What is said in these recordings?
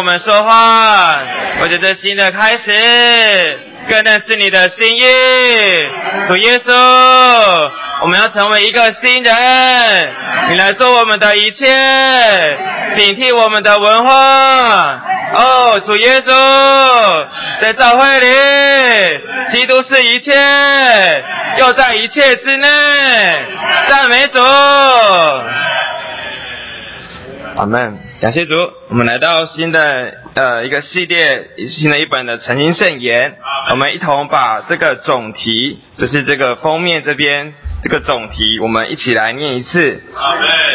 我们说话，我觉得新的开始，更认识你的心意。主耶稣，我们要成为一个新人，你来做我们的一切，顶替我们的文化。哦，主耶稣，在教会里，基督是一切，又在一切之内。赞美主。阿门，感谢主。我们来到新的呃一个系列，新的一本的《诚心圣言》，我们一同把这个总题，就是这个封面这边这个总题，我们一起来念一次。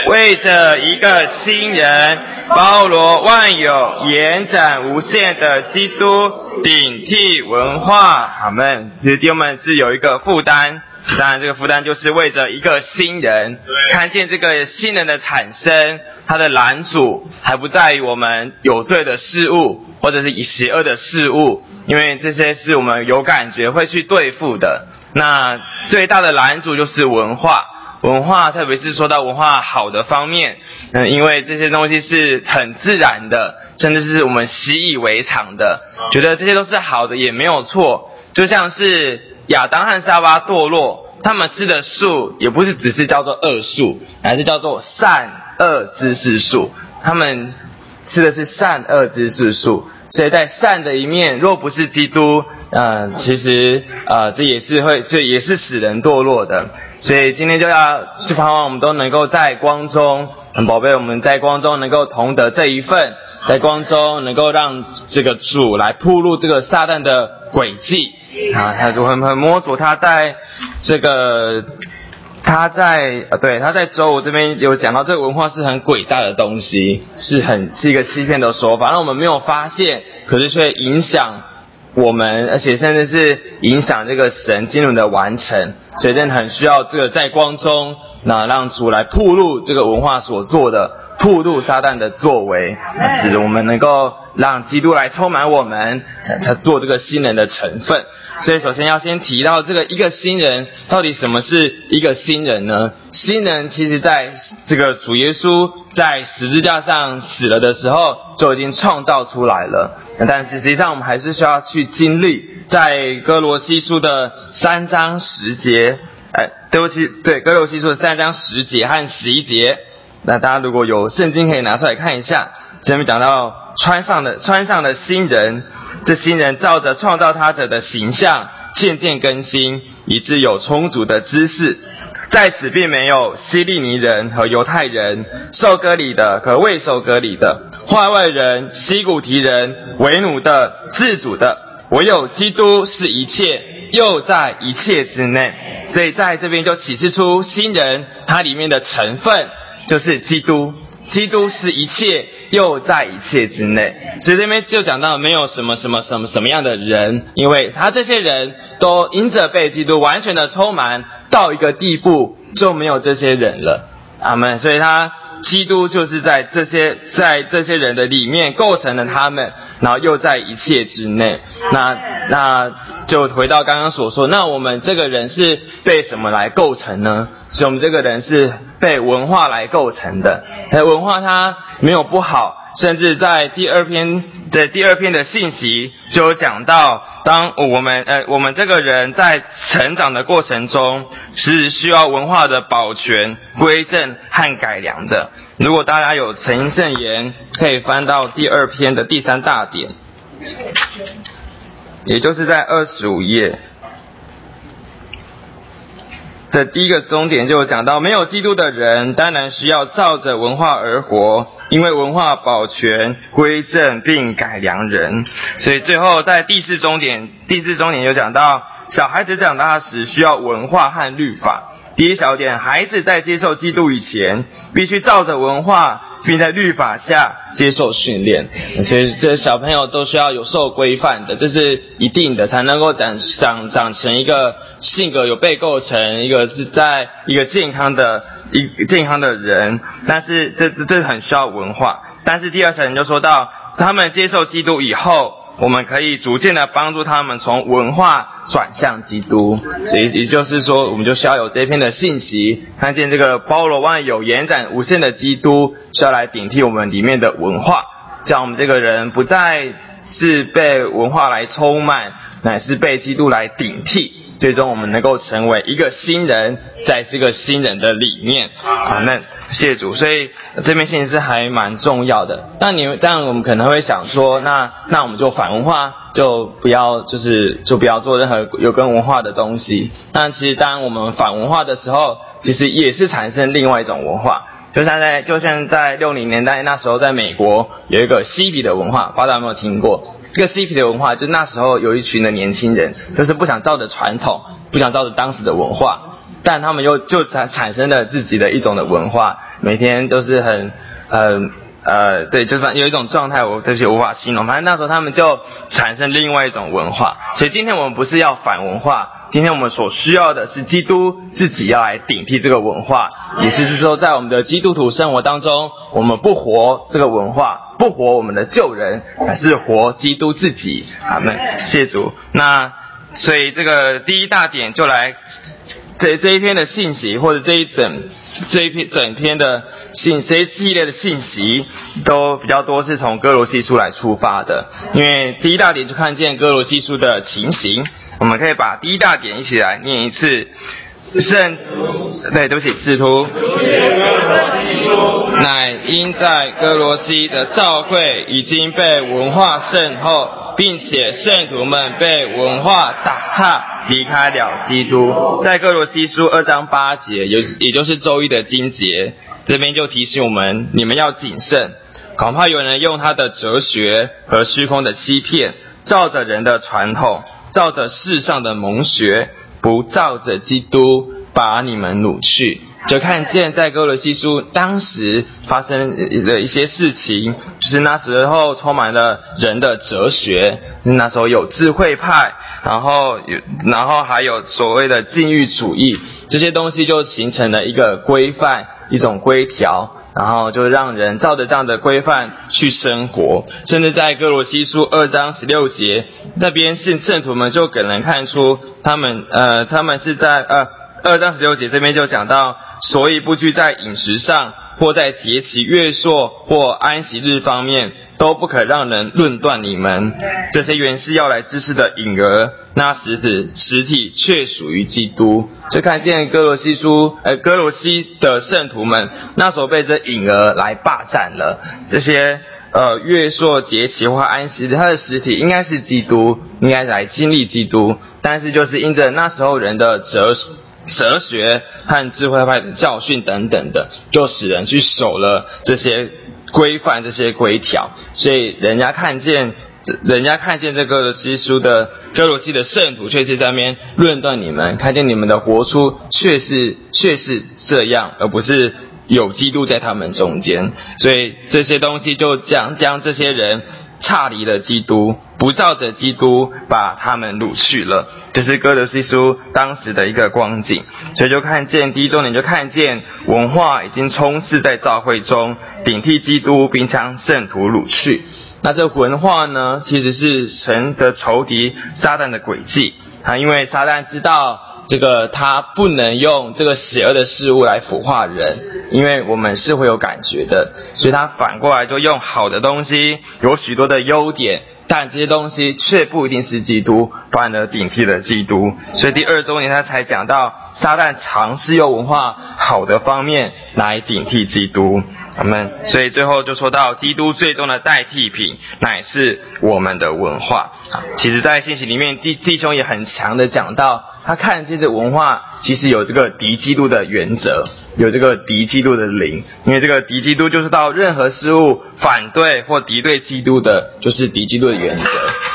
为着一个新人，包罗万有、延展无限的基督，顶替文化。阿门。其实弟兄们是有一个负担。当然，这个负担就是为着一个新人，看见这个新人的产生，他的拦阻还不在于我们有罪的事物，或者是以邪恶的事物，因为这些是我们有感觉会去对付的。那最大的拦阻就是文化，文化，特别是说到文化好的方面，嗯，因为这些东西是很自然的，甚至是我们习以为常的，觉得这些都是好的，也没有错，就像是。亚当和夏娃堕落，他们吃的树也不是只是叫做恶树，而是叫做善恶知识树。他们吃的是善恶知识树，所以在善的一面，若不是基督，嗯，其实呃，这也是会，这也是使人堕落的。所以今天就要去盼望我们都能够在光中，很宝贝，我们在光中能够同得这一份，在光中能够让这个主来铺路这个撒旦的轨迹。啊，他就很很摸索，他在这个，他在呃，对，他在周五这边有讲到，这个文化是很诡诈的东西，是很是一个欺骗的说法，那我们没有发现，可是却影响我们，而且甚至是影响这个神经轮的完成，所以真的很需要这个在光中，那让主来铺路这个文化所做的。铺路撒旦的作为，使我们能够让基督来充满我们，他做这个新人的成分。所以，首先要先提到这个一个新人，到底什么是一个新人呢？新人其实在这个主耶稣在十字架上死了的时候，就已经创造出来了。但是实际上，我们还是需要去经历，在哥罗西书的三章十节，哎，对不起，对哥罗西书的三章十节和十一节。那大家如果有圣经可以拿出来看一下，前面讲到穿上的穿上的新人，这新人照着创造他者的形象渐渐更新，以致有充足的知识。在此并没有希利尼人和犹太人，受割礼的和未受割礼的，坏外人、西古提人、为奴的、自主的，唯有基督是一切，又在一切之内。所以在这边就启示出新人它里面的成分。就是基督，基督是一切，又在一切之内。所以这边就讲到没有什么什么什么什么样的人，因为他这些人都因着被基督完全的充满到一个地步，就没有这些人了。阿门。所以他。基督就是在这些在这些人的里面构成了他们，然后又在一切之内。那那就回到刚刚所说，那我们这个人是被什么来构成呢？所以我们这个人是被文化来构成的。文化它没有不好。甚至在第二篇的第二篇的信息就有讲到，当我们呃我们这个人在成长的过程中是需要文化的保全、归正和改良的。如果大家有诚心圣言，可以翻到第二篇的第三大点，也就是在二十五页。的第一个终点就讲到，没有基督的人当然需要照着文化而活，因为文化保全、归正并改良人。所以最后在第四终点，第四终点有讲到，小孩子长大时需要文化和律法。第一小点，孩子在接受基督以前，必须照着文化。并在律法下接受训练，所以这些小朋友都需要有受规范的，这是一定的，才能够长长长成一个性格有被构成，一个是在一个健康的一健康的人。但是这这这很需要文化。但是第二层就说到，他们接受基督以后。我们可以逐渐的帮助他们从文化转向基督，也也就是说，我们就需要有这篇的信息，看见这个包罗万有、延展无限的基督，需要来顶替我们里面的文化。叫我们这个人不再是被文化来充满，乃是被基督来顶替。最终我们能够成为一个新人，在这个新人的里面啊，那谢主，所以这边信息是还蛮重要的。那你这样，我们可能会想说，那那我们就反文化，就不要就是就不要做任何有跟文化的东西。但其实当我们反文化的时候，其实也是产生另外一种文化。就像在就像在六零年代那时候，在美国有一个嬉皮的文化，不知道有没有听过？这个嬉皮的文化，就那时候有一群的年轻人，就是不想照着传统，不想照着当时的文化，但他们又就产产生了自己的一种的文化，每天都是很很呃，对，就是有一种状态，我就是无法形容。反正那时候他们就产生另外一种文化，所以今天我们不是要反文化。今天我们所需要的是基督自己要来顶替这个文化，也就是说，在我们的基督徒生活当中，我们不活这个文化，不活我们的旧人，而是活基督自己。阿门，谢主。那所以这个第一大点就来这这一篇的信息，或者这一整这一篇整篇的信这一系列的信息，都比较多是从哥罗西书来出发的，因为第一大点就看见哥罗西书的情形。我们可以把第一大点一起来念一次。圣，对，对不起，使徒。乃因在哥罗西的教会已经被文化渗透，并且圣徒们被文化打岔，离开了基督。在哥罗西书二章八节，也也就是周一的经节，这边就提醒我们：你们要谨慎，恐怕有人用他的哲学和虚空的欺骗，照着人的传统。照着世上的蒙学，不照着基督，把你们掳去。就看见在哥罗西书当时发生的一些事情，就是那时候充满了人的哲学，那时候有智慧派，然后有，然后还有所谓的禁欲主义，这些东西就形成了一个规范，一种规条。然后就让人照着这样的规范去生活，甚至在哥罗西书二章十六节那边，信圣徒们就给人看出他们呃，他们是在呃二章十六节这边就讲到，所以不拘在饮食上。或在节期、月朔或安息日方面，都不可让人论断你们这些原是要来知识的影儿。那实体实体却属于基督。就看见哥罗西书，呃，哥罗西的圣徒们那时候被这影儿来霸占了。这些呃月朔节期或安息日，它的实体应该是基督，应该来经历基督。但是就是因着那时候人的折。哲学和智慧派的教训等等的，就使人去守了这些规范、这些规条，所以人家看见，人家看见这个基督的哥罗西的圣徒，却是在那边论断你们，看见你们的活出却是却是这样，而不是有基督在他们中间，所以这些东西就将将这些人。差离了基督，不照着基督把他们掳去了，这是哥德西书当时的一个光景。所以就看见第一重点，就看见文化已经充斥在教会中，顶替基督，并将圣徒掳去。那这文化呢，其实是神的仇敌撒旦的诡计啊，因为撒旦知道。这个他不能用这个邪恶的事物来腐化人，因为我们是会有感觉的，所以他反过来就用好的东西，有许多的优点，但这些东西却不一定是基督，反而顶替了基督。所以第二周年他才讲到，撒旦尝试用文化好的方面来顶替基督。我们所以最后就说到，基督最终的代替品乃是我们的文化。啊其实，在信息里面，弟弟兄也很强的讲到。他看见这文化其实有这个敌基督的原则，有这个敌基督的灵，因为这个敌基督就是到任何事物反对或敌对基督的，就是敌基督的原则。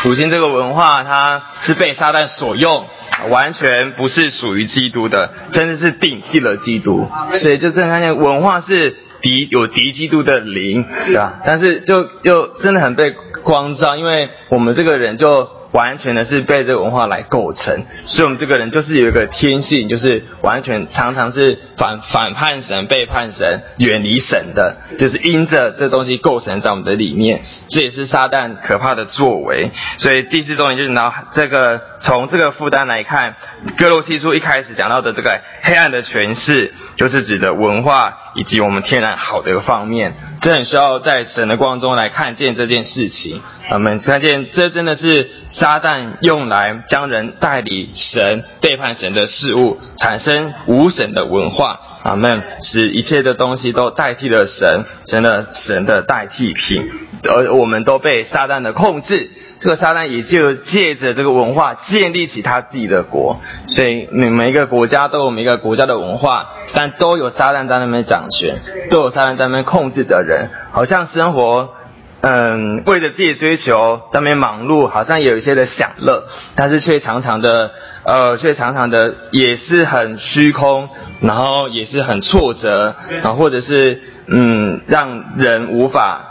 如今这个文化它是被撒旦所用，完全不是属于基督的，真的是顶替了基督。所以就真的看见文化是敌有敌基督的灵，对吧？但是就又真的很被光照，因为我们这个人就。完全的是被这个文化来构成，所以我们这个人就是有一个天性，就是完全常常是反反叛神、背叛神、远离神的，就是因着这东西构成在我们的里面，这也是撒旦可怕的作为。所以第四重点就是拿这个从这个负担来看，哥罗西书一开始讲到的这个黑暗的诠释，就是指的文化以及我们天然好的一个方面，这很需要在神的光中来看见这件事情。我们看见这真的是撒旦用来将人代理神、背叛神的事物，产生无神的文化。阿门，使一切的东西都代替了神，成了神的代替品，而我们都被撒旦的控制。这个撒旦也就借着这个文化建立起他自己的国，所以每每一个国家都有每一个国家的文化，但都有撒旦在那边掌权，都有撒旦在那边控制着人，好像生活。嗯，为了自己追求在那边忙碌，好像有一些的享乐，但是却常常的，呃，却常常的也是很虚空，然后也是很挫折，然后，或者是嗯，让人无法。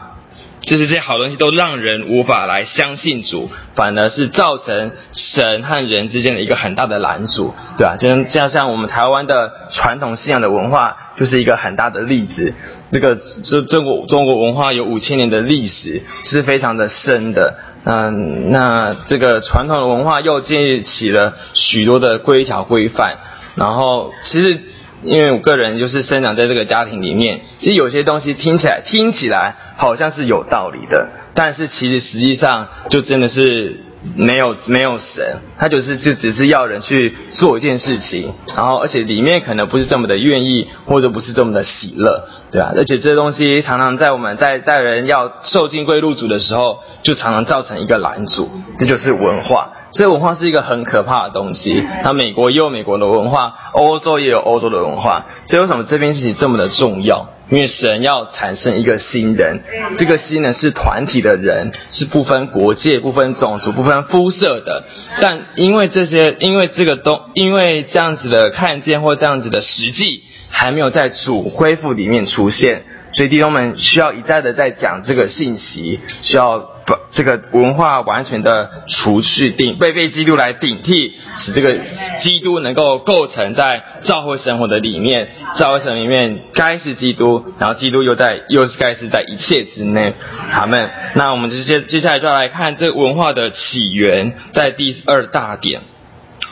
就是这些好东西都让人无法来相信主，反而是造成神和人之间的一个很大的拦阻，对吧？就像像我们台湾的传统信仰的文化，就是一个很大的例子。这个这中国中国文化有五千年的历史，是非常的深的。嗯，那这个传统的文化又建立起了许多的规条规范，然后其实。因为我个人就是生长在这个家庭里面，其实有些东西听起来听起来好像是有道理的，但是其实实际上就真的是。没有没有神，他就是就只是要人去做一件事情，然后而且里面可能不是这么的愿意，或者不是这么的喜乐，对吧？而且这些东西常常在我们在带人要受尽归入主的时候，就常常造成一个拦阻，这就是文化。所以文化是一个很可怕的东西。那美国也有美国的文化，欧洲也有欧洲的文化。所以为什么这件事情这么的重要？因为神要产生一个新人，这个新人是团体的人，是不分国界、不分种族、不分肤色的。但因为这些，因为这个东，因为这样子的看见或这样子的实际还没有在主恢复里面出现。所以弟兄们需要一再的在讲这个信息，需要把这个文化完全的除去顶被被基督来顶替，使这个基督能够构成在教会生活的里面，教会生活里面该是基督，然后基督又在又是该是在一切之内。他们，那我们就接接下来就要来看这文化的起源，在第二大点。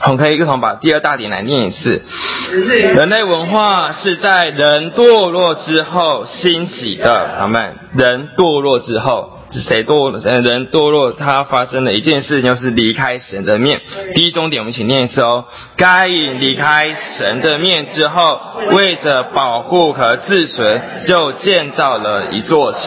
我们可以一同把第二大点来念一次。人类文化是在人堕落之后兴起的。他们人堕落之后是谁堕？人堕落，他发生的一件事就是离开神的面。第一重点，我们一起念一次哦。该隐离开神的面之后，为着保护和自存，就建造了一座城。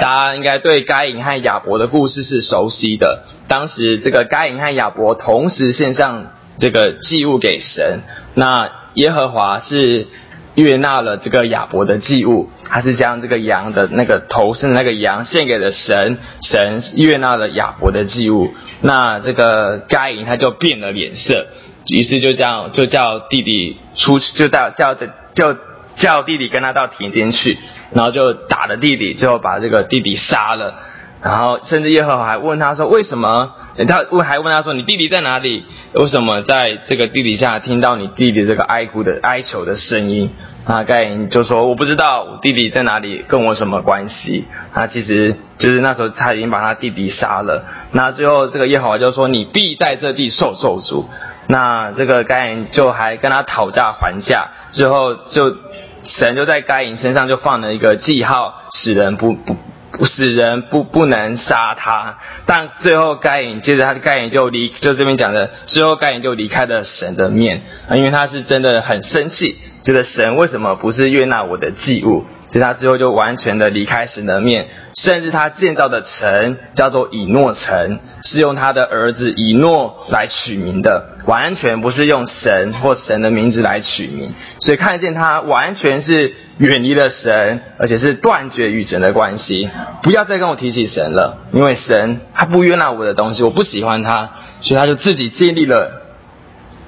大家应该对该隐和亚伯的故事是熟悉的。当时这个该隐和亚伯同时献上。这个祭物给神，那耶和华是悦纳了这个亚伯的祭物，他是将这个羊的那个头生的那个羊献给了神，神悦纳了亚伯的祭物，那这个该隐他就变了脸色，于是就这样就叫弟弟出去，就到叫的就叫弟弟跟他到田间去，然后就打了弟弟，最后把这个弟弟杀了。然后，甚至耶和华还问他说：“为什么？”他问还问他说：“你弟弟在哪里？为什么在这个地底下听到你弟弟这个哀哭的哀求的声音？”啊，盖因就说：“我不知道我弟弟在哪里，跟我什么关系？”他其实就是那时候他已经把他弟弟杀了。那最后这个耶和华就说：“你必在这地受咒诅。”那这个盖因就还跟他讨价还价，之后就神就在盖因身上就放了一个记号，使人不不。死人不不能杀他，但最后该隐接着他的该隐就离，就这边讲的，最后该隐就离开了神的面，因为他是真的很生气，觉得神为什么不是悦纳我的祭物，所以他最后就完全的离开神的面。甚至他建造的城叫做以诺城，是用他的儿子以诺来取名的，完全不是用神或神的名字来取名。所以看见他完全是远离了神，而且是断绝与神的关系。不要再跟我提起神了，因为神他不悦纳我的东西，我不喜欢他，所以他就自己建立了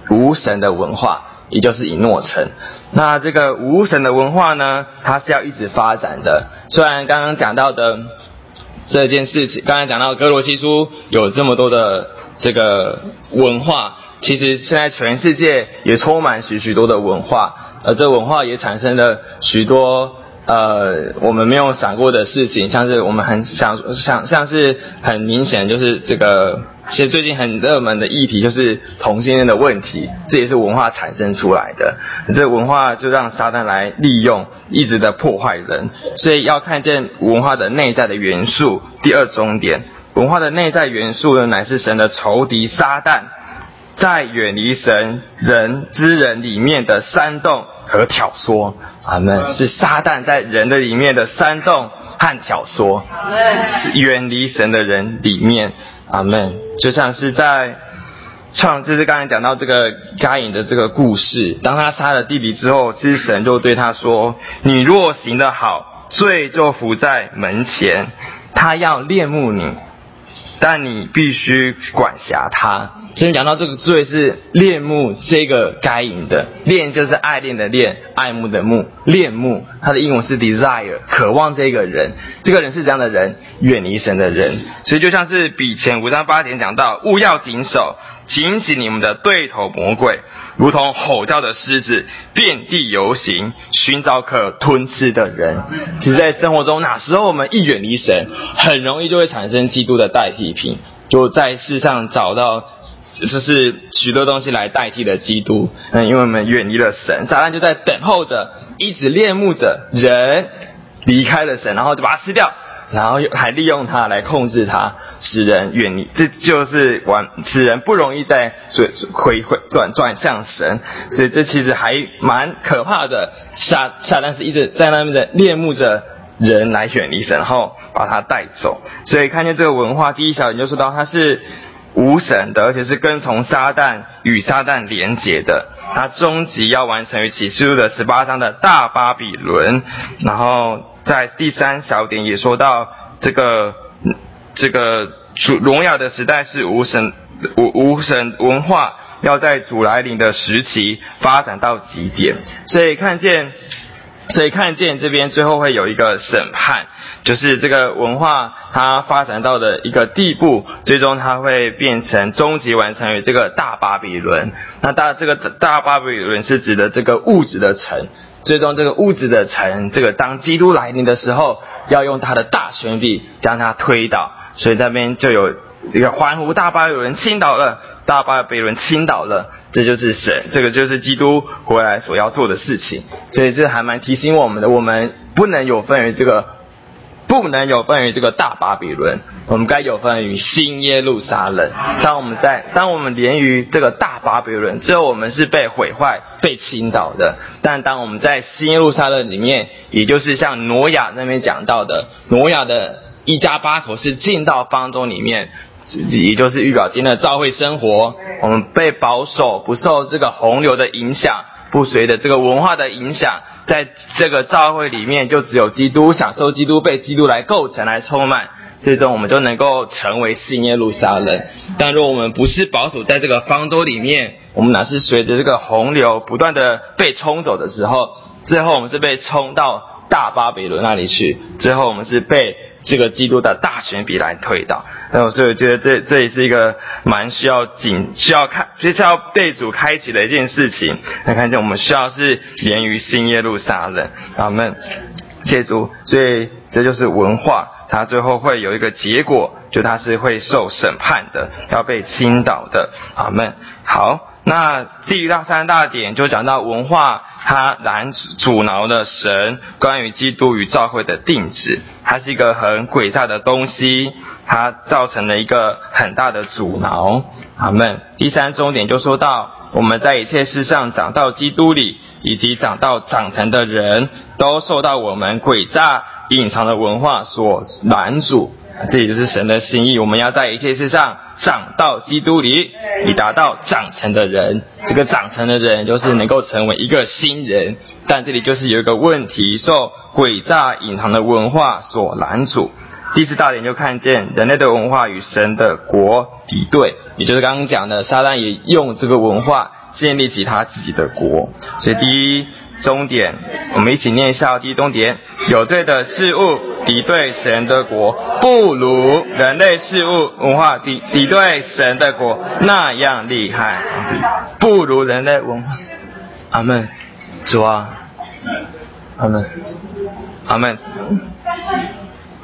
无神的文化。也就是以诺城，那这个无神的文化呢，它是要一直发展的。虽然刚刚讲到的这件事情，刚才讲到格罗西书有这么多的这个文化，其实现在全世界也充满许许多的文化，而这文化也产生了许多。呃，我们没有想过的事情，像是我们很想想，像是很明显就是这个，其实最近很热门的议题就是同性恋的问题，这也是文化产生出来的。这文化就让撒旦来利用，一直的破坏人，所以要看见文化的内在的元素。第二重点，文化的内在元素呢，乃是神的仇敌撒旦。在远离神人之人里面的煽动和挑唆，阿门。是撒旦在人的里面的煽动和挑唆，是远离神的人里面，阿门。就像是在创，就是刚才讲到这个该隐的这个故事，当他杀了弟弟之后，其实神就对他说：“你若行得好，罪就伏在门前，他要恋慕你。”但你必须管辖他。先讲到这个罪是恋慕这个该隐的恋，就是爱恋的恋，爱慕的慕，恋慕。它的英文是 desire，渴望这个人。这个人是这样的人，远离神的人。所以就像是比前五章八点讲到，勿要谨守。警醒你们的对头魔鬼，如同吼叫的狮子，遍地游行，寻找可吞噬的人。其实，在生活中，哪时候我们一远离神，很容易就会产生基督的代替品，就在世上找到就是许多东西来代替的基督。嗯，因为我们远离了神，撒旦就在等候着，一直恋慕着人离开了神，然后就把它吃掉。然后又还利用它来控制它，使人远离，这就是玩，使人不容易再转回回转转向神，所以这其实还蛮可怕的。下下但是一直在那边的恋慕着人来远离神，然后把他带走。所以看见这个文化，第一小点就说到它是无神的，而且是跟从撒旦与撒旦连结的。它终极要完成于启示录的十八章的大巴比伦，然后。在第三小点也说到，这个这个主荣耀的时代是无神无无神文化要在主来临的时期发展到极点，所以看见所以看见这边最后会有一个审判，就是这个文化它发展到的一个地步，最终它会变成终极完成于这个大巴比伦。那大这个大巴比伦是指的这个物质的城。最终，这个物质的城，这个当基督来临的时候，要用他的大权力将他推倒。所以那边就有一个环湖，大巴有人倾倒了，大巴被人倾倒了。这就是神，这个就是基督回来所要做的事情。所以这还蛮提醒我们的，我们不能有分于这个。不能有分于这个大巴比伦，我们该有分于新耶路撒冷。当我们在，当我们连于这个大巴比伦，之后我们是被毁坏、被倾倒的。但当我们在新耶路撒冷里面，也就是像挪亚那边讲到的，挪亚的一家八口是进到方舟里面，也就是预表今天的教会生活，我们被保守，不受这个洪流的影响。不随的这个文化的影响，在这个教会里面，就只有基督，享受基督，被基督来构成、来充满，最终我们就能够成为新耶路撒冷。但若我们不是保守在这个方舟里面，我们乃是随着这个洪流不断的被冲走的时候，最后我们是被冲到大巴比伦那里去，最后我们是被。这个基督的大选比来推倒，那所以我觉得这这也是一个蛮需要紧需要开，需要被主开启的一件事情。来看见我们需要是连于新耶路撒冷，阿门。谢主，所以这就是文化，它最后会有一个结果，就它是会受审判的，要被倾倒的，阿门。好。那第大三大点就讲到文化，它拦阻挠了神关于基督与教会的定旨，它是一个很诡诈的东西，它造成了一个很大的阻挠。阿门。第三重点就说到，我们在一切事上长到基督里，以及长到长成的人，都受到我们诡诈隐藏的文化所拦阻。这也就是神的心意，我们要在一切事上长到基督里，以达到长成的人。这个长成的人，就是能够成为一个新人。但这里就是有一个问题，受诡诈隐藏的文化所拦阻。第四大点就看见人类的文化与神的国敌对，也就是刚刚讲的，撒旦也用这个文化建立起他自己的国。所以第一终点，我们一起念一下第一终点：有罪的事物。敌对神的国，不如人类事物文化敌敌对神的国那样厉害，不如人类文化。阿门，主啊，阿门，阿门。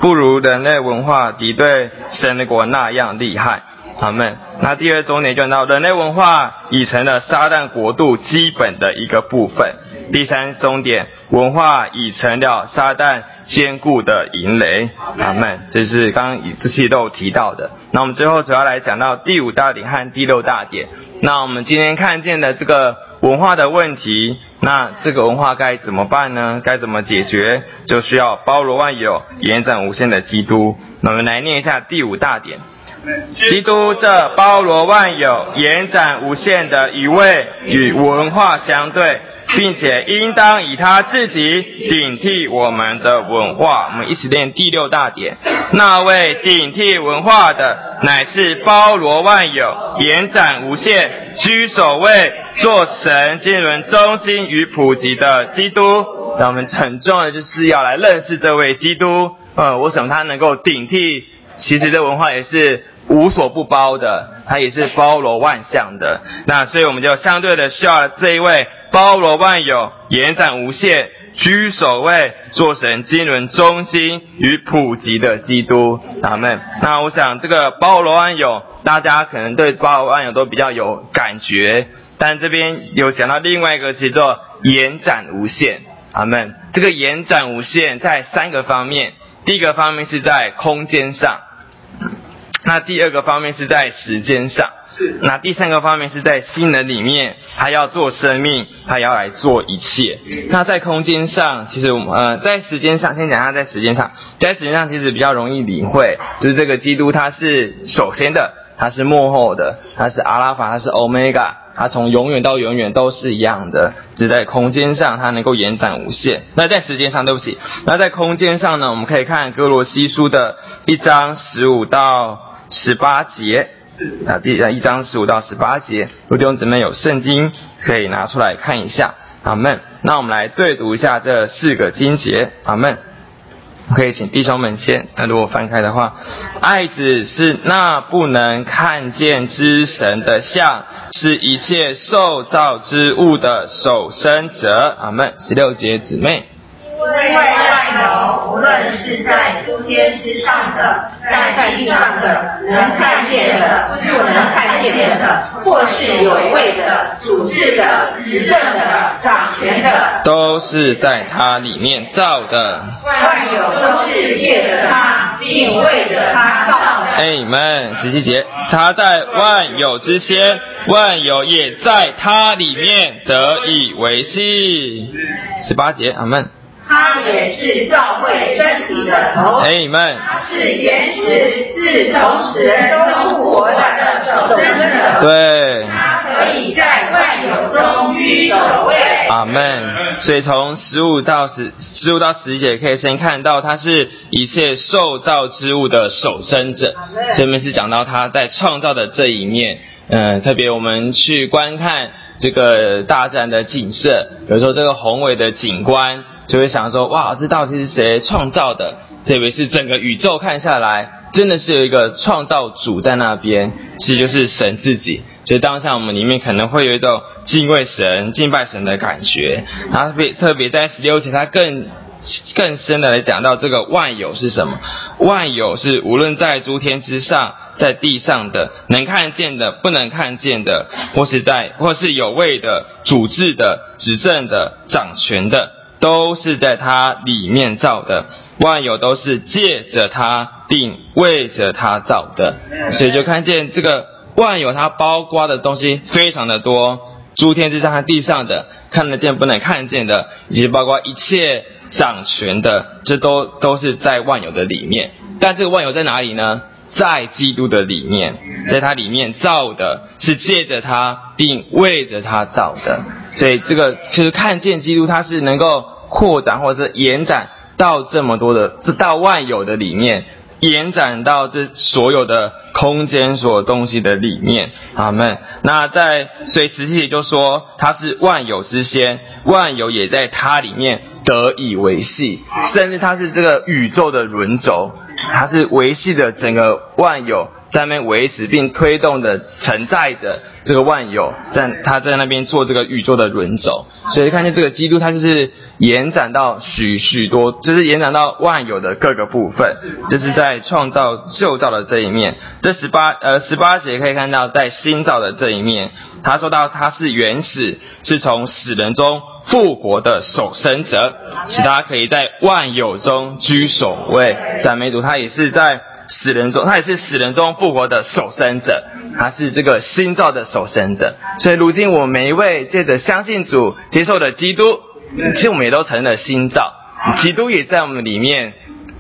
不如人类文化敌对神的国那样厉害。阿门。那第二重点就到人类文化已成了撒旦国度基本的一个部分。第三终点，文化已成了撒旦坚固的营垒。阿门。这是刚刚这些都有提到的。那我们最后主要来讲到第五大点和第六大点。那我们今天看见的这个文化的问题，那这个文化该怎么办呢？该怎么解决？就需要包罗万有、延展无限的基督。那我们来念一下第五大点。基督这包罗万有、延展无限的一位与文化相对，并且应当以他自己顶替我们的文化。我们一起练第六大点。那位顶替文化的，乃是包罗万有、延展无限、居首位、做神经纶中心与普及的基督。那我们很重要的就是要来认识这位基督。呃，我想他能够顶替？其实这文化也是。无所不包的，它也是包罗万象的。那所以我们就相对的需要这一位包罗万有、延展无限、居首位、做神经纶中心与普及的基督。阿门。那我想这个包罗万有，大家可能对包罗万有都比较有感觉，但这边有讲到另外一个叫做延展无限。阿门。这个延展无限在三个方面，第一个方面是在空间上。那第二个方面是在时间上，那第三个方面是在新的里面，他要做生命，他要来做一切。那在空间上，其实呃，在时间上，先讲一下在时间上，在时间上其实比较容易领会，就是这个基督他是首先的，他是幕后的，他是阿拉法，他是欧米伽，他从永远到永远都是一样的，只在空间上他能够延展无限。那在时间上，对不起，那在空间上呢，我们可以看哥罗西书的一章十五到。十八节啊，这一章十五到十八节，如果弟兄姊妹有圣经，可以拿出来看一下。阿门。那我们来对读一下这四个经节。阿门。可以请弟兄们先。那如果翻开的话，爱子是那不能看见之神的像，是一切受造之物的守生者。阿门。十六节姊妹。因为万有，无论是在诸天之上的，在地上的，能看见的，不能看见的，或是有位的、主治的、执政的、掌权的，都是在他里面造的。万有都是借着他，并为着他造的。哎们，十七节，他在万有之先，万有也在他里面得以维系。十八节，阿门。他也是教会身体的头，哎们，他是原始，是从始人中复活的守生者。对，他可以在万有中居首位。阿门。所以从十五到十，十五到十一节可以先看到，他是一切受造之物的守生者。这边是讲到他在创造的这一面。嗯，特别我们去观看这个大自然的景色，比如说这个宏伟的景观。就会想说，哇，这到底是谁创造的？特别是整个宇宙看下来，真的是有一个创造主在那边，其实就是神自己。所以当下我们里面可能会有一种敬畏神、敬拜神的感觉。然后特别特别在十六节，他更更深的来讲到这个万有是什么？万有是无论在诸天之上，在地上的，能看见的、不能看见的，或是在或是有位的、主治的、执政的、掌权的。都是在它里面造的，万有都是借着它并为着它造的，所以就看见这个万有它包括的东西非常的多，诸天之上和地上的看得见不能看见的，以及包括一切掌权的，这都都是在万有的里面。但这个万有在哪里呢？在基督的里面，在它里面造的是借着它并为着它造的，所以这个就是看见基督，它是能够。扩展或者是延展到这么多的这到万有的里面，延展到这所有的空间所有东西的里面，阿门。那在所以实际也就说，它是万有之先，万有也在它里面得以维系，甚至它是这个宇宙的轮轴，它是维系的整个万有。在那边维持并推动的承载着这个万有，在他在那边做这个宇宙的轮轴，所以看见这个基督，它就是延展到许许多，就是延展到万有的各个部分，就是在创造旧造的这一面。这十八呃十八节可以看到，在新造的这一面，他说到他是原始，是从死人中复活的守生者，使他可以在万有中居首位。赞美主，他也是在。死人中，他也是死人中复活的守生者，他是这个新造的守生者。所以如今我们每一位借着相信主、接受的基督，其实我们也都成了新造，基督也在我们里面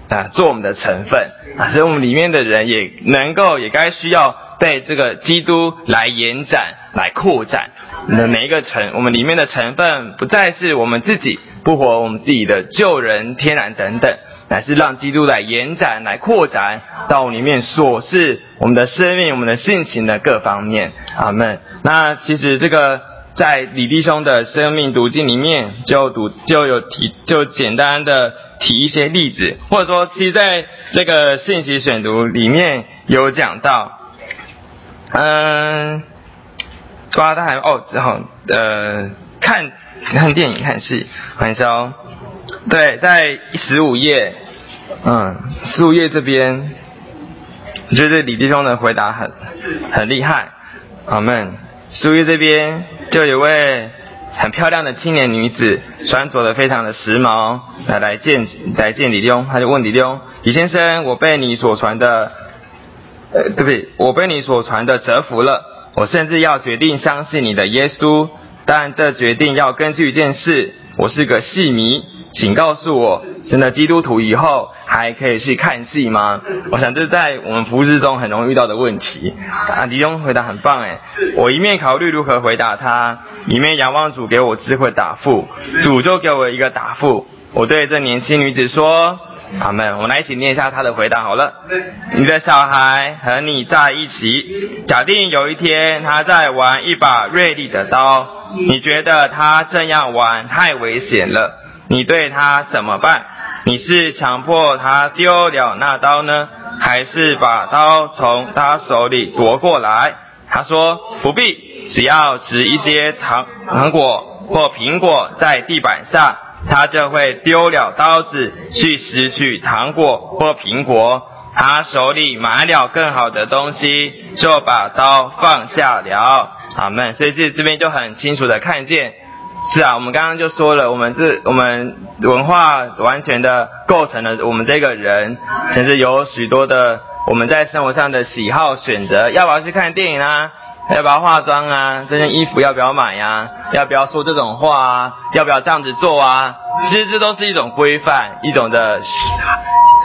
啊，做我们的成分啊，所以我们里面的人也能够，也该需要被这个基督来延展、来扩展。那每一个成，我们里面的成分不再是我们自己，不活我们自己的旧人、天然等等。乃是让基督来延展、来扩展到里面所是我们的生命、我们的性情的各方面。阿门。那其实这个在李弟兄的生命读经里面就读就有提，就简单的提一些例子，或者说，其实在这个信息选读里面有讲到，嗯，抓他还哦，然后呃，看看电影、看戏，玩笑。对，在十五页。嗯，十五页这边，我觉得李弟兄的回答很很厉害。阿门。十五页这边就有位很漂亮的青年女子，穿着的非常的时髦，来来见来见李弟兄，他就问李弟兄：李先生，我被你所传的，呃，对不对？我被你所传的折服了，我甚至要决定相信你的耶稣，但这决定要根据一件事，我是个戏迷。请告诉我，成了基督徒以后还可以去看戏吗？我想这是在我们服饰中很容易遇到的问题。啊，李兄回答很棒哎，我一面考虑如何回答他，一面仰望主给我智慧答复。主就给我一个答复。我对这年轻女子说：“阿门。”我们来一起念一下她的回答好了。你的小孩和你在一起，假定有一天他在玩一把锐利的刀，你觉得他这样玩太危险了。你对他怎么办？你是强迫他丢了那刀呢，还是把刀从他手里夺过来？他说不必，只要拾一些糖糖果或苹果在地板上，他就会丢了刀子去拾取糖果或苹果。他手里买了更好的东西，就把刀放下了。阿门。所以这这边就很清楚的看见。是啊，我们刚刚就说了，我们这我们文化完全的构成了我们这个人，甚至有许多的我们在生活上的喜好选择，要不要去看电影啊？要不要化妆啊？这件衣服要不要买呀？要不要说这种话啊？要不要这样子做啊？其实这都是一种规范，一种的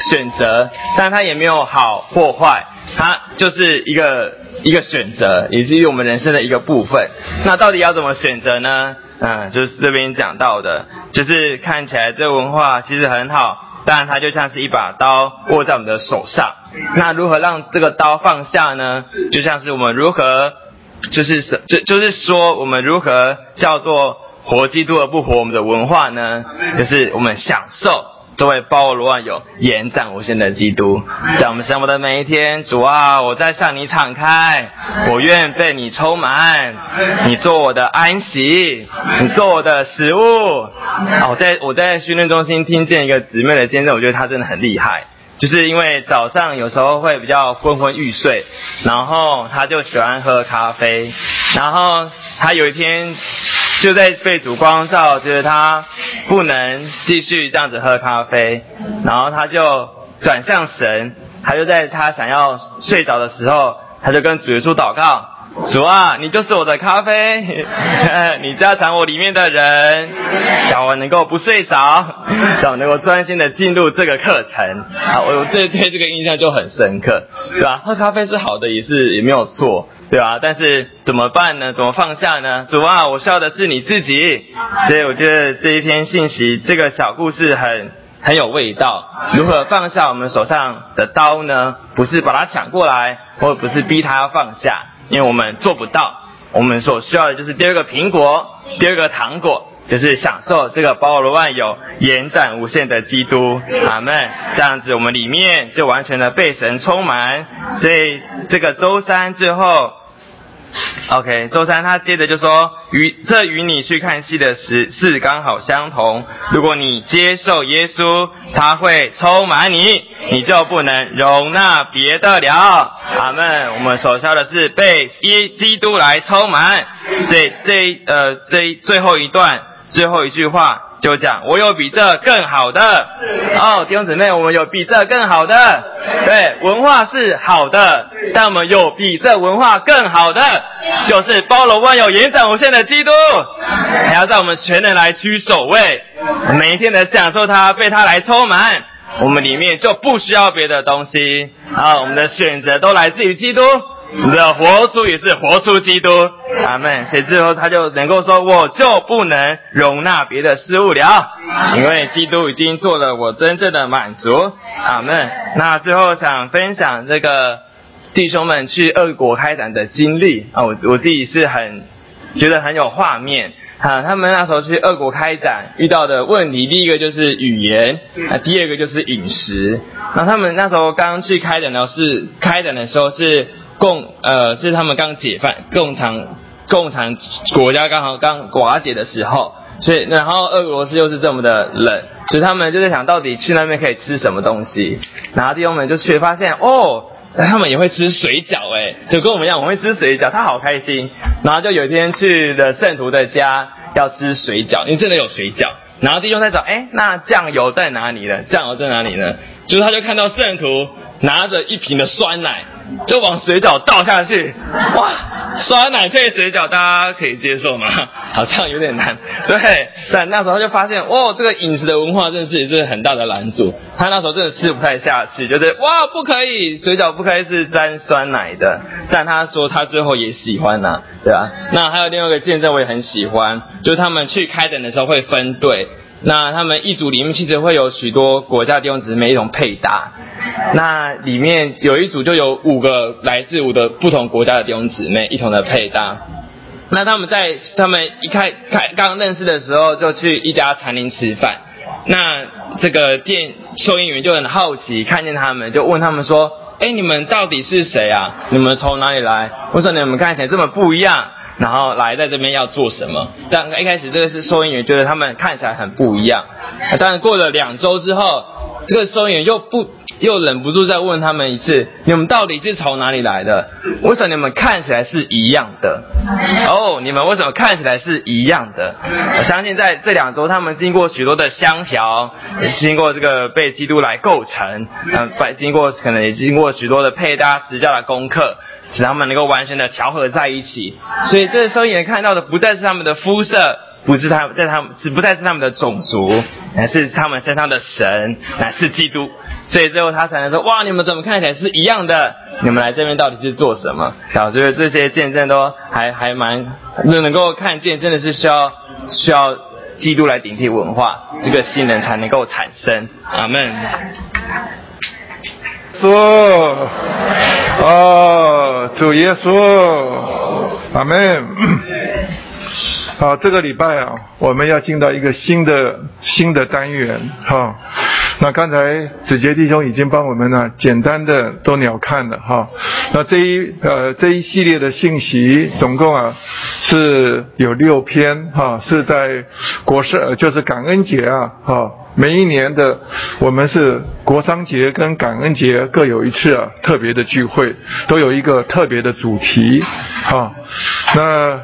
选择，但它也没有好或坏，它就是一个一个选择，以至于我们人生的一个部分。那到底要怎么选择呢？嗯，就是这边讲到的，就是看起来这文化其实很好，但它就像是一把刀握在我们的手上。那如何让这个刀放下呢？就像是我们如何，就是就就是说我们如何叫做活基督而不活我们的文化呢？就是我们享受。这位包罗万有、延展无限的基督，在我们生活的每一天，主啊，我在向你敞开，我愿被你充满，你做我的安息，你做我的食物。啊，我在我在训练中心听见一个姊妹的见证，我觉得她真的很厉害，就是因为早上有时候会比较昏昏欲睡，然后她就喜欢喝咖啡，然后她有一天。就在被主光照，就是他不能继续这样子喝咖啡，然后他就转向神，他就在他想要睡着的时候，他就跟主耶稣祷告：主啊，你就是我的咖啡，你加强我里面的人，叫我能够不睡着，叫我能够专心的进入这个课程。啊，我这对这个印象就很深刻，对吧？喝咖啡是好的，也是也没有错。对吧？但是怎么办呢？怎么放下呢？主啊，我需要的是你自己。所以我觉得这一篇信息，这个小故事很很有味道。如何放下我们手上的刀呢？不是把它抢过来，或不是逼他要放下，因为我们做不到。我们所需要的就是第二个苹果，第二个糖果，就是享受这个包罗万有、延展无限的基督。阿门。这样子，我们里面就完全的被神充满。所以这个周三之后。OK，周三他接着就说，与这与你去看戏的时事刚好相同。如果你接受耶稣，他会充满你，你就不能容纳别的了。阿门。我们所需要的是被耶基督来充满。所以这呃这最后一段最后一句话。就讲，我有比这更好的。哦，弟兄姊妹，我们有比这更好的，对，文化是好的，但我们有比这文化更好的，就是包罗万有、延展无限的基督，还要在我们全人来居首位，每一天的享受它，被它来充满，我们里面就不需要别的东西，啊，我们的选择都来自于基督。你的活出也是活出基督，阿门。所以之后他就能够说，我就不能容纳别的事物了，因为基督已经做了我真正的满足，阿门。那最后想分享这个弟兄们去俄国开展的经历啊，我我自己是很觉得很有画面啊。他们那时候去俄国开展遇到的问题，第一个就是语言，啊，第二个就是饮食。那他们那时候刚去开展的是开展的时候是。共呃是他们刚解放共产共产国家刚好刚瓦解的时候，所以然后俄罗斯又是这么的冷，所以他们就在想到底去那边可以吃什么东西。然后弟兄们就去发现哦，他们也会吃水饺哎，就跟我们一样，我们会吃水饺，他好开心。然后就有一天去了圣徒的家要吃水饺，因为真的有水饺。然后弟兄在找哎，那酱油在哪里呢？酱油在哪里呢？就是他就看到圣徒拿着一瓶的酸奶。就往水饺倒下去，哇！酸奶配水饺，大家可以接受吗？好像有点难。对，但那时候他就发现，哦，这个饮食的文化真是也是很大的拦阻。他那时候真的吃不太下去，觉得哇，不可以，水饺不可以是沾酸奶的。但他说他最后也喜欢呐，对吧？那还有另外一个见证我也很喜欢，就是他们去开等的时候会分队。那他们一组里面其实会有许多国家弟兄姊妹一同配搭，那里面有一组就有五个来自五个不同国家的弟兄姊妹一同的配搭。那他们在他们一开开刚认识的时候就去一家餐厅吃饭，那这个店收银员就很好奇看见他们就问他们说：“哎，你们到底是谁啊？你们从哪里来？为什么你们看起来这么不一样？”然后来在这边要做什么？但一开始这个是收银员觉得他们看起来很不一样，但是过了两周之后，这个收银员又不又忍不住再问他们一次：你们到底是从哪里来的？为什么你们看起来是一样的？哦，你们为什么看起来是一样的？我相信在这两周，他们经过许多的相调，经过这个被基督来构成，嗯，经过可能也经过许多的配搭实教的功课。使他们能够完全的调和在一起，所以这个时候眼看到的不再是他们的肤色，不是他在他们是不再是他们的种族，乃是他们身上的神，乃是基督。所以最后他才能说：哇，你们怎么看起来是一样的？你们来这边到底是做什么？然后，所以这些见证都还还蛮能够看见，真的是需要需要基督来顶替文化，这个新人才能够产生。阿门。说，哦，主耶稣，阿门。好，这个礼拜啊，我们要进到一个新的新的单元哈。那刚才子杰弟兄已经帮我们呢，简单的都鸟看了哈。那这一呃这一系列的信息，总共啊是有六篇哈，是在国圣就是感恩节啊哈。每一年的我们是国商节跟感恩节各有一次啊特别的聚会，都有一个特别的主题啊。那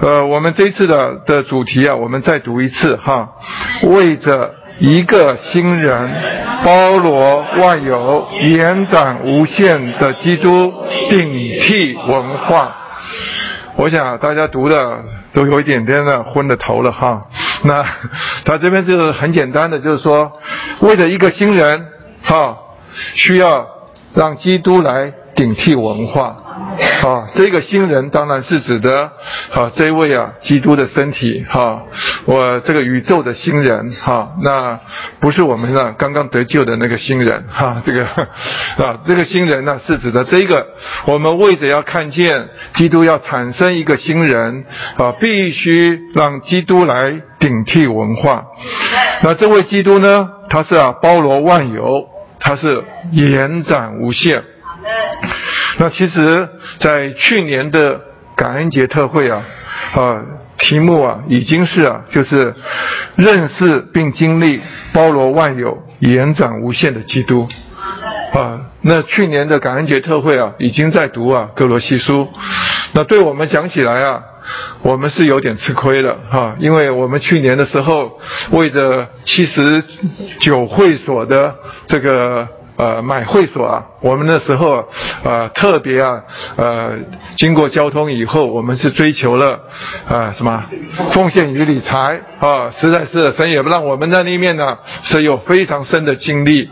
呃我们这次的的主题啊，我们再读一次哈，为着。一个新人，包罗万有、延展无限的基督顶替文化。我想大家读的都有一点点的昏了头了哈。那他这边就是很简单的，就是说，为了一个新人，哈，需要让基督来顶替文化。啊，这个新人当然是指的啊这位啊基督的身体哈，我这个宇宙的新人哈，那不是我们呢刚刚得救的那个新人哈，这个啊这个新人呢是指的这个我们为着要看见基督要产生一个新人啊，必须让基督来顶替文化。那这位基督呢，他是啊包罗万有，他是延展无限。那其实，在去年的感恩节特会啊，啊，题目啊，已经是啊，就是认识并经历包罗万有、延展无限的基督啊。那去年的感恩节特会啊，已经在读啊《哥罗西书》，那对我们讲起来啊，我们是有点吃亏了哈，因为我们去年的时候为着七十九会所的这个。呃，买会所啊，我们那时候呃特别啊，呃，经过交通以后，我们是追求了啊什么奉献与理财啊，实在是神也不让我们在那面呢是有非常深的经历。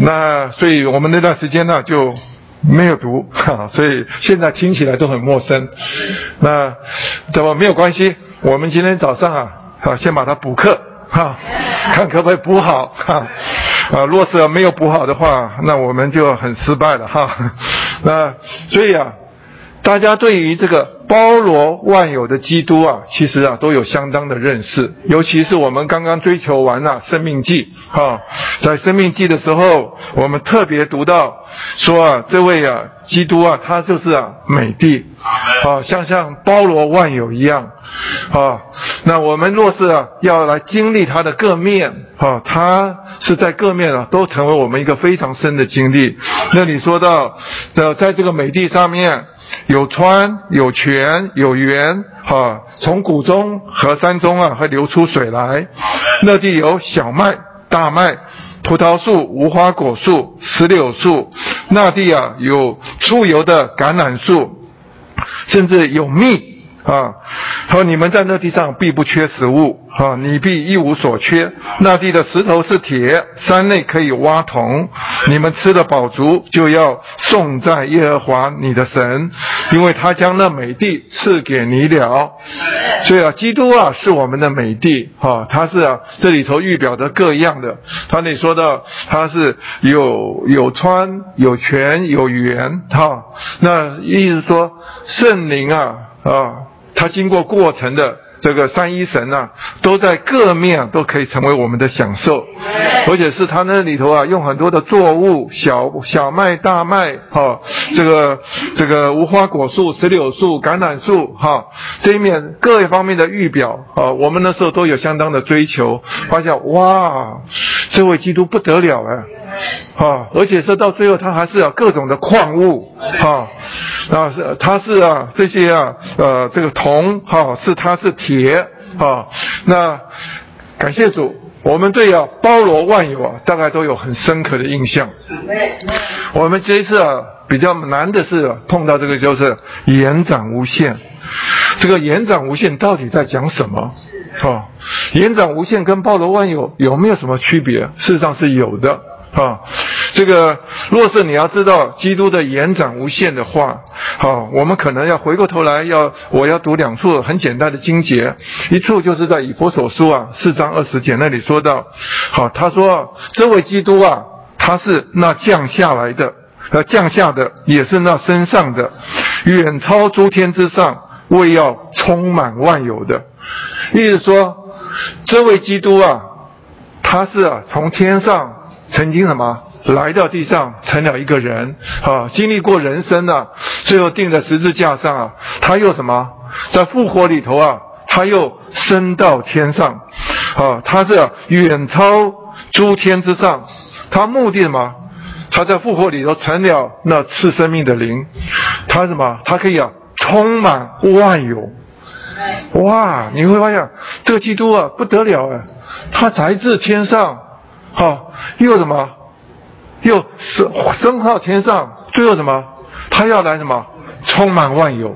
那所以我们那段时间呢就没有读，哈，所以现在听起来都很陌生。那怎么没有关系？我们今天早上啊，啊先把它补课。哈，看可不可以补好哈，啊，若是没有补好的话，那我们就很失败了哈。那所以啊，大家对于这个。包罗万有的基督啊，其实啊都有相当的认识，尤其是我们刚刚追求完了生命记啊，在生命记的时候，我们特别读到说啊，这位啊基督啊，他就是啊美帝啊，像像包罗万有一样啊。那我们若是啊要来经历他的各面啊，他是在各面啊都成为我们一个非常深的经历。那你说到的在这个美地上面。有川有泉有源，哈，从谷中和山中啊，会流出水来。那地有小麦、大麦、葡萄树、无花果树、石榴树。那地啊，有出油的橄榄树，甚至有蜜。啊，他说你们在那地上必不缺食物，啊，你必一无所缺。那地的石头是铁，山内可以挖铜。你们吃的饱足，就要颂赞耶和华你的神，因为他将那美地赐给你了。所以啊，基督啊是我们的美地，哈，他是啊这里头预表的各样的。他那里说到他是有有川有泉有源，哈，那意思说圣灵啊啊。他经过过程的这个三一神啊，都在各面都可以成为我们的享受，而且是他那里头啊，用很多的作物，小小麦、大麦，哈，这个这个无花果树、石榴树、橄榄树，哈，这一面各一方面的预表啊，我们那时候都有相当的追求，发现哇，这位基督不得了啊！啊，而且说到最后，它还是啊各种的矿物，哈，啊是它是啊这些啊呃这个铜哈是它是铁啊，那感谢主，我们对啊包罗万有啊大概都有很深刻的印象。我们这一次啊比较难的是碰到这个就是延展无限，这个延展无限到底在讲什么？啊，延展无限跟包罗万有有没有什么区别？事实上是有的。啊，这个若是你要知道基督的延展无限的话，好，我们可能要回过头来要我要读两处很简单的经节，一处就是在以弗所书啊四章二十节那里说到，好，他说这位基督啊，他是那降下来的，呃降下的也是那身上的，远超诸天之上，为要充满万有的，意思说这位基督啊，他是啊从天上。曾经什么来到地上成了一个人啊，经历过人生啊，最后钉在十字架上啊，他又什么在复活里头啊，他又升到天上啊，他是远超诸天之上，他目的什么？他在复活里头成了那赐生命的灵，他什么？他可以啊充满万有，哇！你会发现这个基督啊不得了啊，他来自天上。好，又什么？又升升到天上，最后什么？他要来什么？充满万有。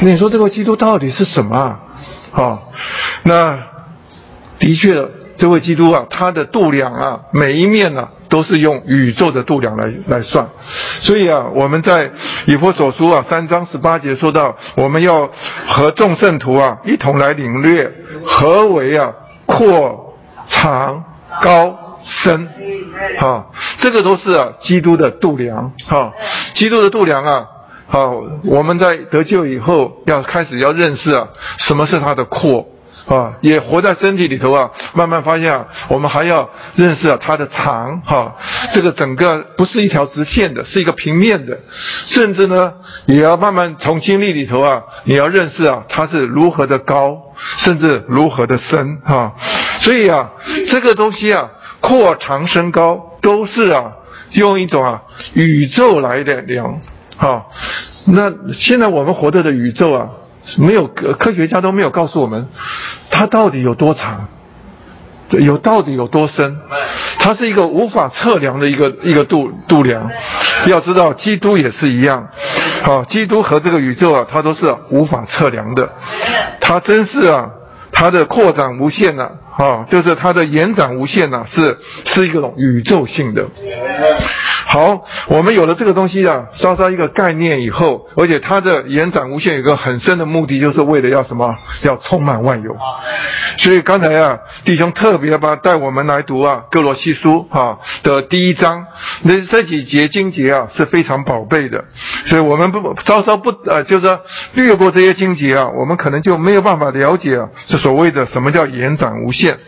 你说这个基督到底是什么啊？好，那的确，这位基督啊，他的度量啊，每一面呢都是用宇宙的度量来来算。所以啊，我们在以弗所书啊三章十八节说到，我们要和众圣徒啊一同来领略何为啊阔长高深，哈，这个都是啊基督的度量，哈，基督的度量啊。好，我们在得救以后，要开始要认识啊，什么是他的阔啊，也活在身体里头啊，慢慢发现啊，我们还要认识啊它的长哈，这个整个不是一条直线的，是一个平面的，甚至呢，也要慢慢从经历里头啊，你要认识啊，它是如何的高，甚至如何的深哈，所以啊，这个东西啊，阔长深高都是啊，用一种啊宇宙来的量。啊，那现在我们活着的宇宙啊，没有科学家都没有告诉我们，它到底有多长，有到底有多深，它是一个无法测量的一个一个度度量。要知道，基督也是一样，好，基督和这个宇宙啊，它都是无法测量的，它真是啊。它的扩展无限呢，啊，就是它的延展无限呢，是是一个宇宙性的。好，我们有了这个东西啊，稍稍一个概念以后，而且它的延展无限有个很深的目的，就是为了要什么？要充满万有。所以刚才啊，弟兄特别把带我们来读啊，《哥罗西书》哈的第一章，那这几节经节啊是非常宝贝的，所以我们不稍稍不呃，就是说略过这些经节啊，我们可能就没有办法了解啊。所谓的什么叫延展无限？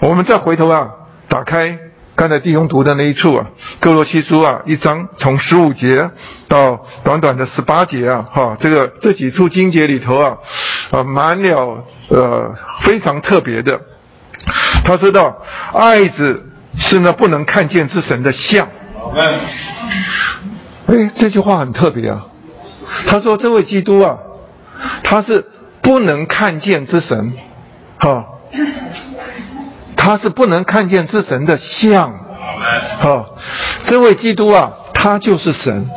我们再回头啊，打开刚才弟兄读的那一处啊，哥罗西书啊，一章从十五节到短短的十八节啊，哈，这个这几处经节里头啊，啊，满了呃非常特别的。他知道，爱子是那不能看见之神的像。哎，这句话很特别啊。他说这位基督啊，他是。不能看见之神，哈，他是不能看见之神的像，哈，这位基督啊，他就是神，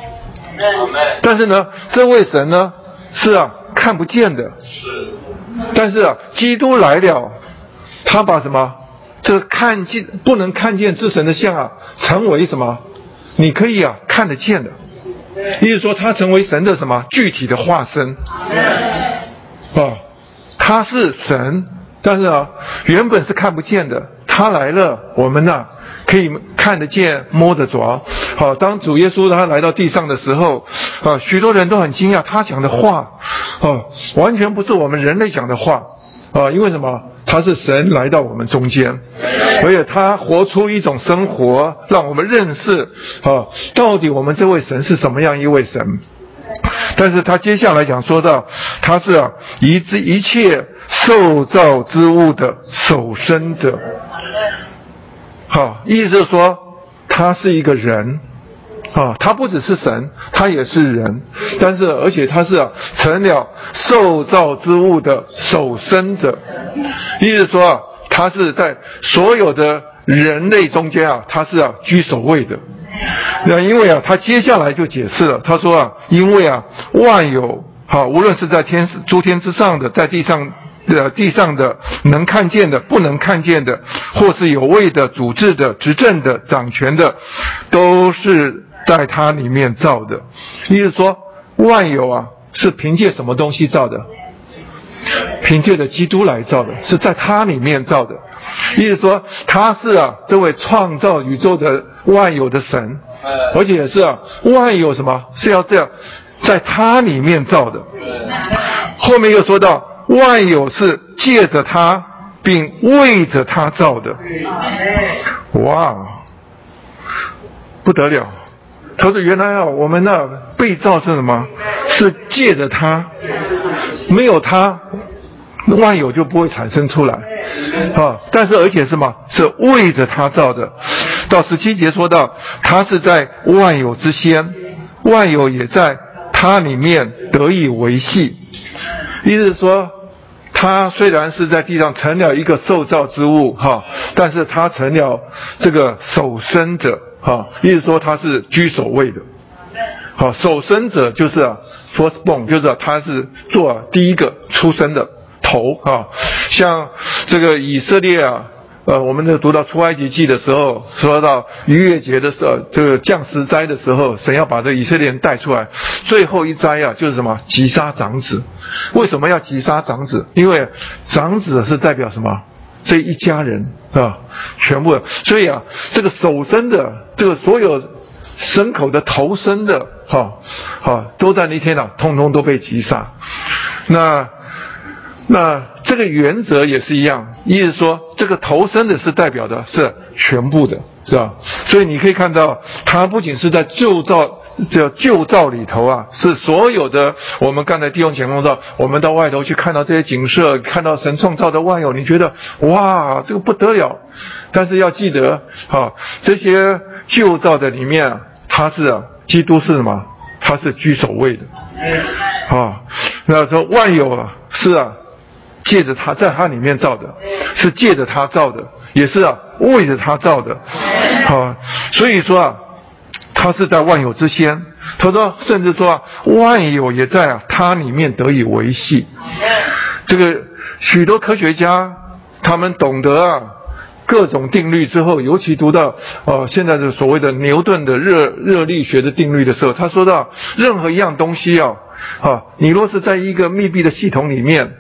但是呢，这位神呢是啊看不见的，是，但是啊，基督来了，他把什么？这看见不能看见之神的像啊，成为什么？你可以啊看得见的，意思说他成为神的什么？具体的化身。啊，他是神，但是啊，原本是看不见的。他来了，我们呢可以看得见、摸得着。好，当主耶稣他来到地上的时候，啊，许多人都很惊讶，他讲的话，啊，完全不是我们人类讲的话，啊，因为什么？他是神来到我们中间，而且他活出一种生活，让我们认识，啊，到底我们这位神是什么样一位神。但是他接下来讲说到，他是啊，一之一切受造之物的守生者。好，意思是说他是一个人，啊，他不只是神，他也是人。但是而且他是啊，成了受造之物的守生者。意思说啊，他是在所有的人类中间啊，他是啊居首位的。那因为啊，他接下来就解释了，他说啊，因为啊，万有好，无论是在天诸天之上的，在地上的地上的能看见的、不能看见的，或是有位的、主治的、执政的、掌权的，都是在他里面造的。意思说，万有啊，是凭借什么东西造的？凭借着基督来造的，是在他里面造的。意思说，他是啊，这位创造宇宙的万有的神，而且是啊，万有什么是要这样，在他里面造的。后面又说到，万有是借着他，并为着他造的。哇，不得了！他说，原来啊，我们那被造是什么？是借着他，没有他。万有就不会产生出来，啊！但是而且什么？是为着他造的。到十七节说到，他是在万有之先，万有也在他里面得以维系。意思是说，他虽然是在地上成了一个受造之物，哈，但是他成了这个守身者，哈。意思说他是居首位的，好，守生者就是啊，first born，就是他是做第一个出生的。头啊，像这个以色列啊，呃，我们这读到出埃及记的时候，说到逾越节的时候，这个降十灾的时候，神要把这以色列人带出来，最后一灾啊，就是什么？击杀长子。为什么要击杀长子？因为长子是代表什么？这一家人是吧？全部，所以啊，这个首生的，这个所有牲口的头生的，哈，哈，都在那天啊，通通都被击杀。那。那这个原则也是一样，意思说这个投生的是代表的是全部的，是吧？所以你可以看到，它不仅是在旧造这旧造里头啊，是所有的我们刚才弟兄姐妹说，我们到外头去看到这些景色，看到神创造的万有，你觉得哇，这个不得了。但是要记得，哈，这些旧造的里面啊，它是啊，基督是什么？他是居首位的，啊，那说万有啊，是啊。借着他，在他里面造的，是借着他造的，也是啊，为着他造的，啊，所以说啊，他是在万有之先。他说，甚至说啊，万有也在啊他里面得以维系。这个许多科学家他们懂得啊各种定律之后，尤其读到呃现在的所谓的牛顿的热热力学的定律的时候，他说到任何一样东西啊，啊，你若是在一个密闭的系统里面。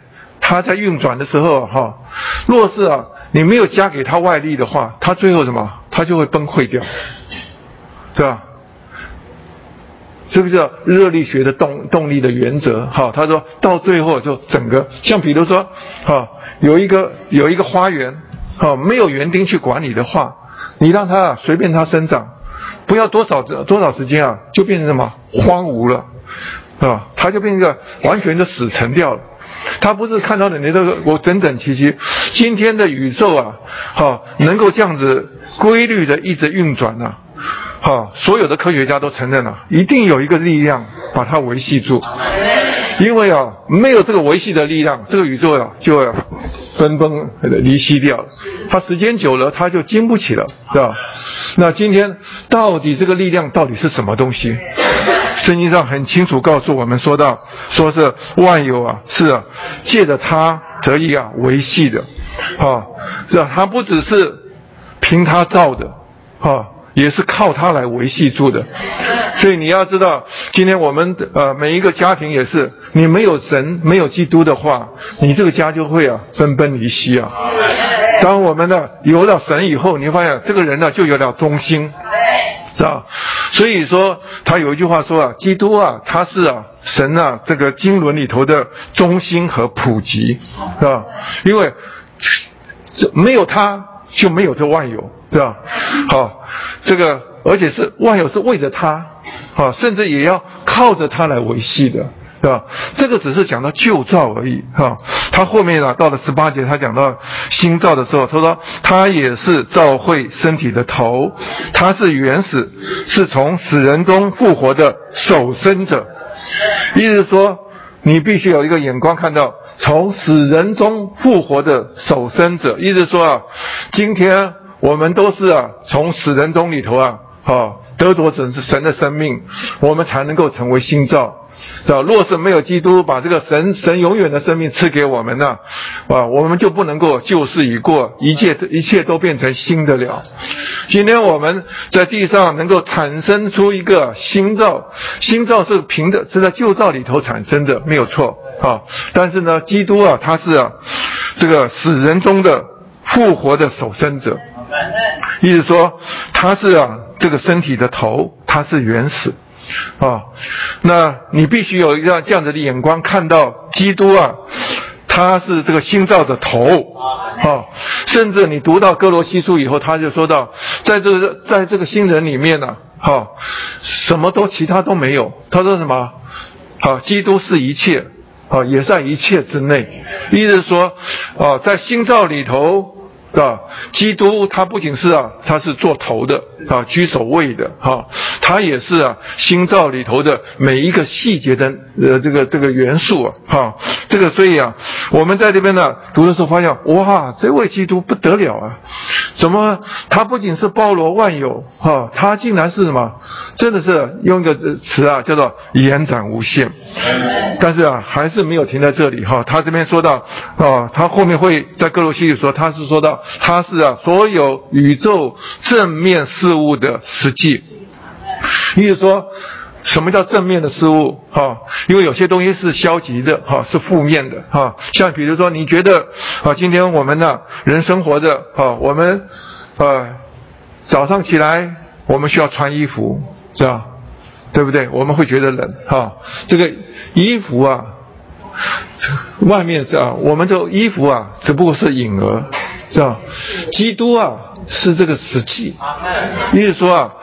它在运转的时候，哈，若是啊，你没有加给它外力的话，它最后什么？它就会崩溃掉，对吧？这个叫热力学的动动力的原则，哈。他说到最后就整个，像比如说，哈，有一个有一个花园，好，没有园丁去管理的话，你让它随便它生长，不要多少多少时间啊，就变成什么荒芜了，啊，它就变成一个完全的死沉掉了。它不是看到的你这个我整整齐齐，今天的宇宙啊，哈，能够这样子规律的一直运转呢，哈，所有的科学家都承认了，一定有一个力量把它维系住，因为啊，没有这个维系的力量，这个宇宙啊就要分崩离析掉了，它时间久了它就经不起了，是吧？那今天到底这个力量到底是什么东西？圣经上很清楚告诉我们，说到说是万有啊，是啊，借着它得以啊维系的，啊，是吧？它不只是凭它造的，啊，也是靠它来维系住的。所以你要知道，今天我们呃每一个家庭也是，你没有神，没有基督的话，你这个家就会啊分崩离析啊。当我们呢有了神以后，你发现这个人呢就有了中心。是吧？所以说，他有一句话说啊，基督啊，他是啊，神啊，这个经纶里头的中心和普及，是吧？因为这没有他就没有这万有，是吧？好，这个而且是万有是为着他，啊，甚至也要靠着他来维系的。对吧？这个只是讲到旧造而已，哈。他后面呢，到了十八节，他讲到新造的时候，他说他也是造会身体的头，他是原始，是从死人中复活的守生者。意思说，你必须有一个眼光看到从死人中复活的守生者。意思说啊，今天我们都是啊，从死人中里头啊，啊，得着神是神的生命，我们才能够成为新造。是吧？若是没有基督把这个神神永远的生命赐给我们呢，啊，我们就不能够旧事已过，一切一切都变成新的了。今天我们在地上能够产生出一个新造，新造是凭的是在旧造里头产生的，没有错啊。但是呢，基督啊，他是啊，这个死人中的复活的守生者，意思说他是啊，这个身体的头，他是原始。啊，那你必须有一个这样子的眼光，看到基督啊，他是这个新造的头啊。甚至你读到哥罗西书以后，他就说到，在这个在这个新人里面呢，哈，什么都其他都没有。他说什么？好，基督是一切，啊，也在一切之内。意思说，啊，在新造里头。是吧？基督他不仅是啊，他是做头的啊，居首位的哈，他也是啊，新造里头的每一个细节的呃这个这个元素啊哈，这个所以啊，我们在这边呢读的时候发现哇，这位基督不得了啊，怎么他不仅是包罗万有哈，他竟然是什么？真的是用一个词啊，叫做延展无限。但是啊，还是没有停在这里哈，他这边说到啊，他后面会在各罗西里说，他是说到。他是啊所有宇宙正面事物的实际。意思说，什么叫正面的事物？哈，因为有些东西是消极的，哈，是负面的，哈。像比如说，你觉得啊，今天我们呢人生活着，哈，我们呃早上起来我们需要穿衣服，是吧？对不对？我们会觉得冷，哈。这个衣服啊，外面是啊，我们这衣服啊，只不过是影儿，是吧？基督啊，是这个实际。意思说啊，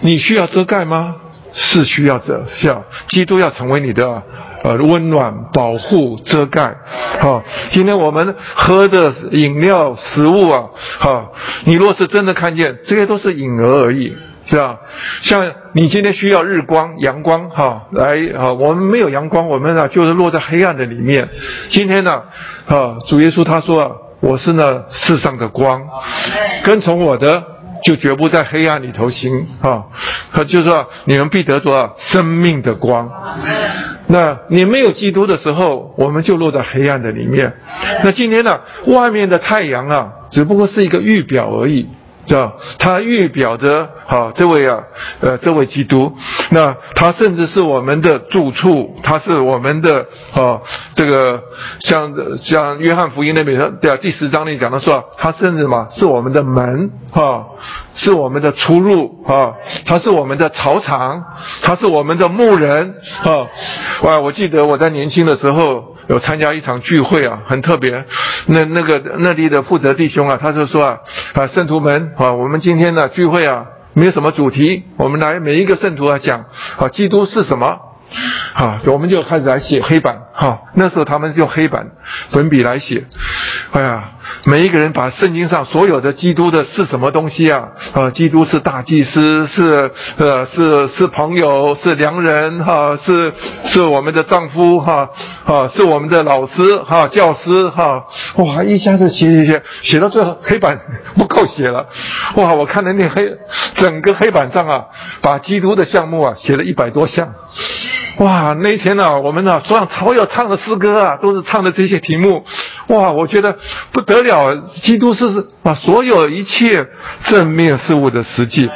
你需要遮盖吗？是需要遮，需要。基督要成为你的呃温暖、保护、遮盖。好，今天我们喝的饮料、食物啊，好，你若是真的看见，这些都是影儿而已。是吧？像你今天需要日光、阳光，哈，来啊！我们没有阳光，我们呢就是落在黑暗的里面。今天呢，啊，主耶稣他说啊，我是那世上的光，跟从我的就绝不在黑暗里头行啊。他就说你们必得着生命的光。那你没有基督的时候，我们就落在黑暗的里面。那今天呢，外面的太阳啊，只不过是一个预表而已。知道，他预表着哈这位啊，呃，这位基督，那他甚至是我们的住处，他是我们的啊，这个像像约翰福音那边，对啊，第十章里讲的说，他甚至嘛是我们的门哈，是我们的出入啊，他是我们的草场，他是我们的牧人啊，哇，我记得我在年轻的时候。有参加一场聚会啊，很特别。那那个那里的负责弟兄啊，他就说啊啊，圣徒们啊，我们今天的聚会啊，没有什么主题，我们来每一个圣徒来讲啊，基督是什么？啊，我们就开始来写黑板哈。那时候他们是用黑板粉笔来写，哎呀。每一个人把圣经上所有的基督的是什么东西啊？啊，基督是大祭司，是呃是是朋友，是良人哈，是是我们的丈夫哈，啊是我们的老师哈，教师哈，哇一下子写写写写到最后黑板不够写了，哇我看到那黑整个黑板上啊，把基督的项目啊写了一百多项，哇那天呢我们呢桌上所有唱的诗歌啊都是唱的这些题目，哇我觉得不得了。基督是把所有一切正面事物的实际，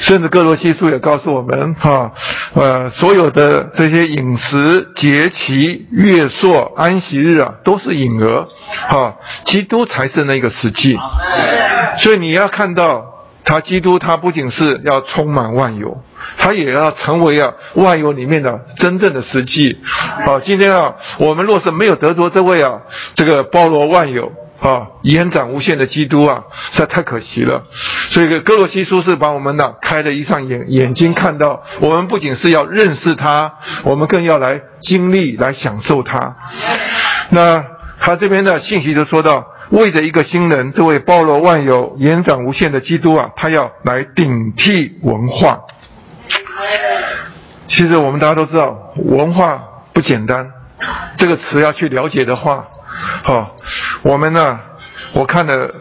甚至哥罗西书也告诉我们哈，呃，所有的这些饮食、节期、月朔、安息日啊，都是隐儿，哈，基督才是那个实际。所以你要看到他，基督他不仅是要充满万有，他也要成为啊万有里面的真正的实际。好，今天啊，我们若是没有得着这位啊，这个包罗万有。啊，延展无限的基督啊，实在太可惜了。所以，哥罗西书是把我们呢开了一双眼眼睛，看到我们不仅是要认识他，我们更要来经历、来享受他。那他这边的信息就说到，为着一个新人，这位包罗万有、延展无限的基督啊，他要来顶替文化。其实我们大家都知道，文化不简单，这个词要去了解的话。好，我们呢？我看了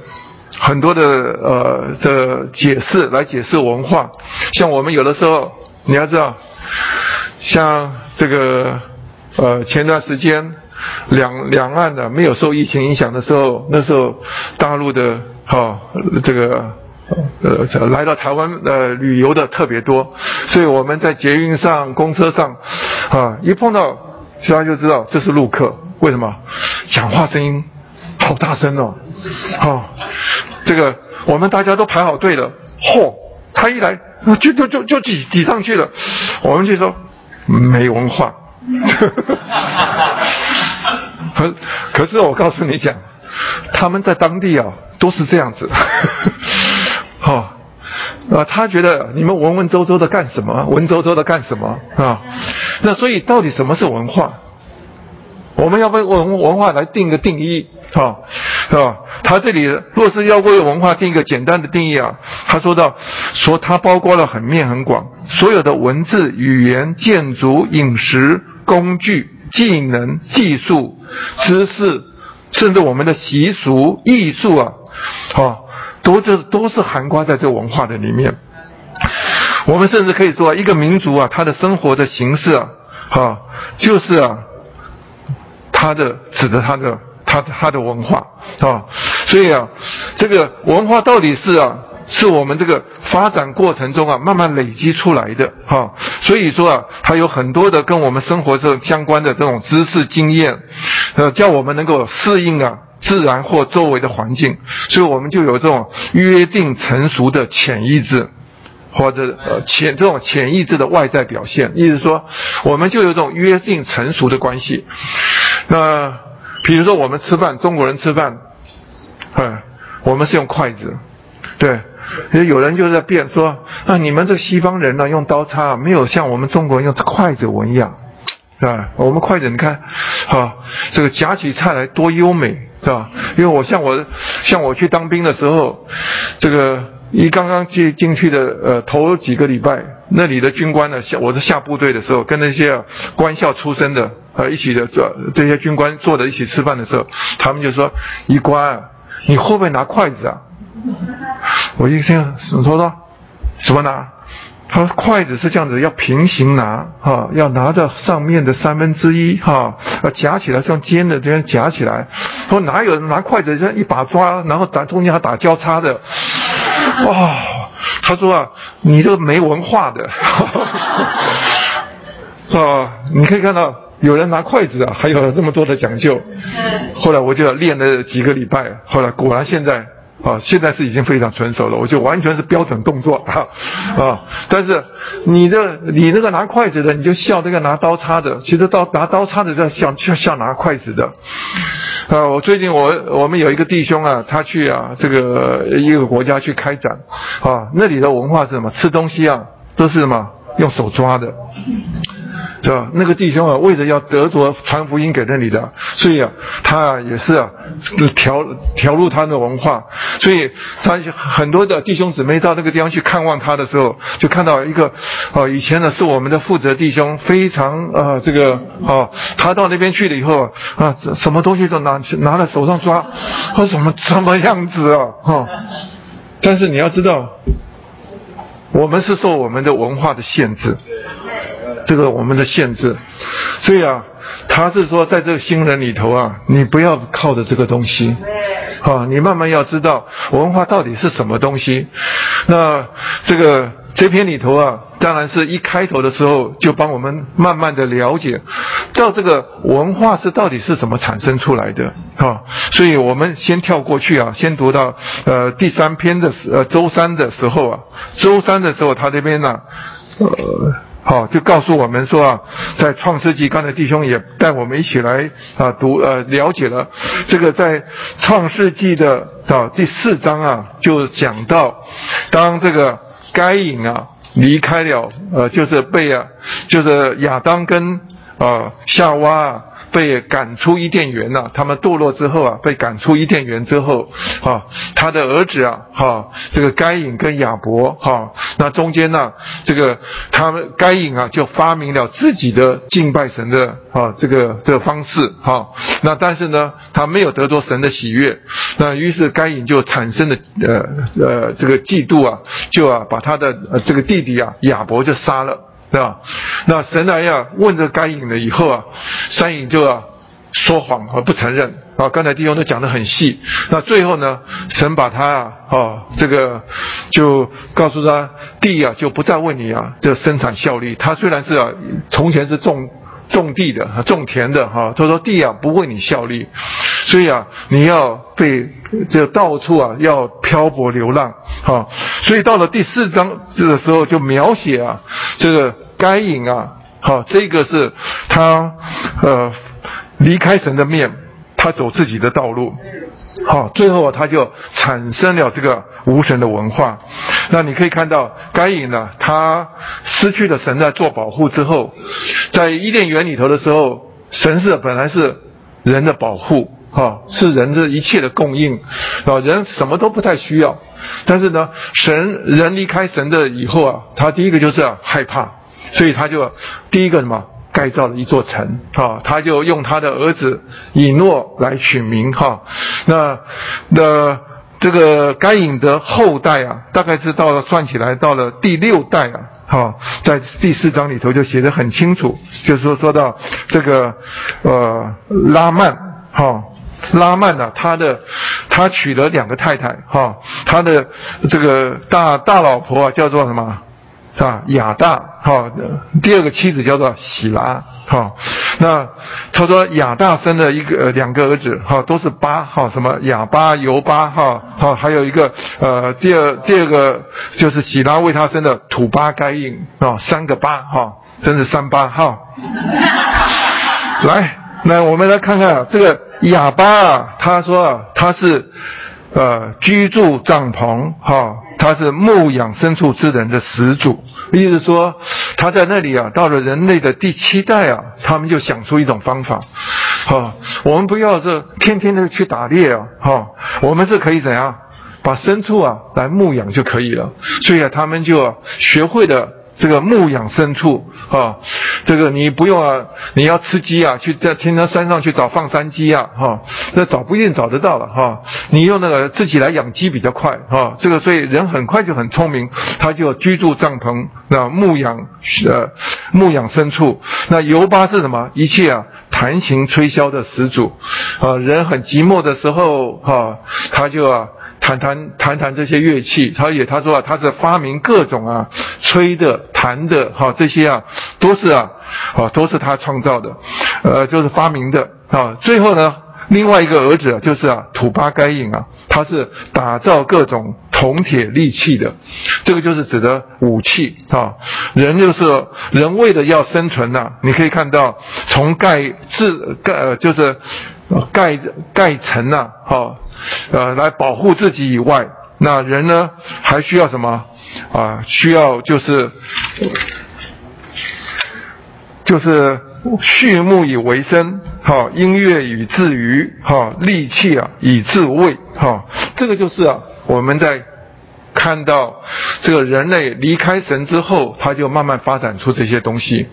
很多的呃的解释来解释文化，像我们有的时候你要知道，像这个呃前段时间两两岸的没有受疫情影响的时候，那时候大陆的哈这个呃来到台湾呃旅游的特别多，所以我们在捷运上、公车上啊一碰到，大家就知道这是陆客。为什么？讲话声音好大声哦！好，这个我们大家都排好队了。嚯，他一来就就就就挤挤上去了。我们就说没文化。可可是我告诉你讲，他们在当地啊都是这样子。哈 啊，他觉得你们文文绉绉的干什么？文绉绉的干什么啊？那所以到底什么是文化？我们要为文文化来定个定义，哈啊，是吧？他这里若是要为文化定一个简单的定义啊，他说到说它包括了很面很广，所有的文字、语言、建筑、饮食、工具、技能、技术、知识，甚至我们的习俗、艺术啊，啊，都这都是含括在这文化的里面。我们甚至可以说，一个民族啊，他的生活的形式啊，啊，就是啊。他的指的他的他他的文化啊，所以啊，这个文化到底是啊，是我们这个发展过程中啊，慢慢累积出来的哈。所以说啊，它有很多的跟我们生活这相关的这种知识经验，呃，叫我们能够适应啊自然或周围的环境，所以我们就有这种约定成熟的潜意识。或者呃潜这种潜意识的外在表现，意思说，我们就有这种约定成熟的关系。那比如说我们吃饭，中国人吃饭，哎，我们是用筷子，对，有人就在辩说，啊，你们这西方人呢，用刀叉没有像我们中国人用筷子纹一样，是吧？我们筷子你看，啊，这个夹起菜来多优美，是吧？因为我像我像我去当兵的时候，这个。一刚刚进进去的，呃，头几个礼拜，那里的军官呢，下我是下部队的时候，跟那些官校出身的，呃，一起的这这些军官坐在一起吃饭的时候，他们就说：“一官，你会不会拿筷子啊？”我一听，我说说，什么拿？他说筷子是这样子，要平行拿，哈，要拿着上面的三分之一，哈，要夹起来，像尖的这样夹起来。说哪有拿筷子这样一把抓，然后打中间还打交叉的？哦，他说啊，你这个没文化的，啊，你可以看到有人拿筷子啊，还有那么多的讲究。后来我就练了几个礼拜，后来果然现在。啊，现在是已经非常成熟了，我就完全是标准动作啊啊！但是你的你那个拿筷子的，你就笑那个拿刀叉的，其实刀拿刀叉的在笑像像拿筷子的啊！我最近我我们有一个弟兄啊，他去啊这个一个国家去开展啊，那里的文化是什么？吃东西啊都是什么用手抓的。是吧？那个弟兄啊，为了要得着传福音给那里的，所以啊，他啊也是啊，调调入他的文化，所以他很多的弟兄姊妹到那个地方去看望他的时候，就看到一个啊，以前呢是我们的负责弟兄，非常啊这个啊，他到那边去了以后啊，什么东西都拿去拿在手上抓，说什么什么样子啊哈？但是你要知道，我们是受我们的文化的限制。这个我们的限制，所以啊，他是说，在这个新人里头啊，你不要靠着这个东西，啊，你慢慢要知道文化到底是什么东西。那这个这篇里头啊，当然是一开头的时候就帮我们慢慢的了解，照这个文化是到底是怎么产生出来的啊。所以我们先跳过去啊，先读到呃第三篇的时呃周三的时候啊，周三的时候他这边呢，呃。好，就告诉我们说啊，在创世纪，刚才弟兄也带我们一起来啊读呃了解了这个在创世纪的啊第四章啊，就讲到当这个该隐啊离开了呃就是被啊就是亚当跟啊夏娃。啊。被赶出伊甸园了。他们堕落之后啊，被赶出伊甸园之后，啊，他的儿子啊，哈，这个该隐跟亚伯，哈，那中间呢，这个他们该隐啊，就发明了自己的敬拜神的啊，这个这个方式，哈，那但是呢，他没有得到神的喜悦，那于是该隐就产生了呃呃这个嫉妒啊，就啊把他的这个弟弟啊亚伯就杀了。对吧？那神来呀问这该隐了以后啊，三隐就啊说谎而不承认啊。刚才弟兄都讲得很细。那最后呢，神把他啊，哦，这个就告诉他地啊，就不再问你啊，这生产效率。他虽然是啊，从前是种种地的、种田的哈，他说地啊不为你效力，所以啊，你要被这到处啊要漂泊流浪哈。所以到了第四章的时候，就描写啊这个该隐啊，好，这个是他呃离开神的面，他走自己的道路，好，最后他就产生了这个无神的文化。那你可以看到该隐呢，他失去了神在做保护之后，在伊甸园里头的时候，神是本来是人的保护，哈，是人这一切的供应，啊，人什么都不太需要。但是呢，神人离开神的以后啊，他第一个就是害怕，所以他就第一个什么盖造了一座城啊，他就用他的儿子以诺来取名哈。那那这个该隐的后代啊，大概是到了算起来到了第六代啊，哈，在第四章里头就写的很清楚，就是说说到这个呃拉曼哈。拉曼呢，他的他娶了两个太太哈，他的这个大大老婆啊叫做什么？是吧？亚大哈，第二个妻子叫做喜拉哈。那他说亚大生了一个两个儿子哈，都是巴哈，什么亚巴尤巴哈哈，还有一个呃第二第二个就是喜拉为他生的土巴该印啊，三个巴哈，真是三巴哈。来，那我们来看看这个哑巴啊，他说啊，他是呃居住帐篷哈。他是牧养牲畜之人的始祖，意思说他在那里啊，到了人类的第七代啊，他们就想出一种方法，哈，我们不要这天天的去打猎啊，哈，我们是可以怎样把牲畜啊来牧养就可以了，所以啊，他们就学会了。这个牧养牲畜啊，这个你不用啊，你要吃鸡啊，去在天山山上去找放山鸡啊，哈，那找不一定找得到了哈。你用那个自己来养鸡比较快哈。这个所以人很快就很聪明，他就居住帐篷，那牧养呃牧养牲畜。那尤巴是什么？一切啊弹琴吹箫的始祖啊。人很寂寞的时候哈，他就啊。弹弹弹弹这些乐器，他也他说啊，他是发明各种啊吹的、弹的，哈，这些啊都是啊，啊都是他创造的，呃，就是发明的啊。最后呢，另外一个儿子就是啊土巴该隐啊，他是打造各种铜铁利器的，这个就是指的武器啊。人就是人为的要生存呐，你可以看到从盖制盖呃就是盖盖层呐，哈。呃，来保护自己以外，那人呢还需要什么啊？需要就是就是畜牧以为生，哈，音乐以自娱，哈，利器啊以自卫，哈，这个就是啊我们在。看到这个人类离开神之后，他就慢慢发展出这些东西。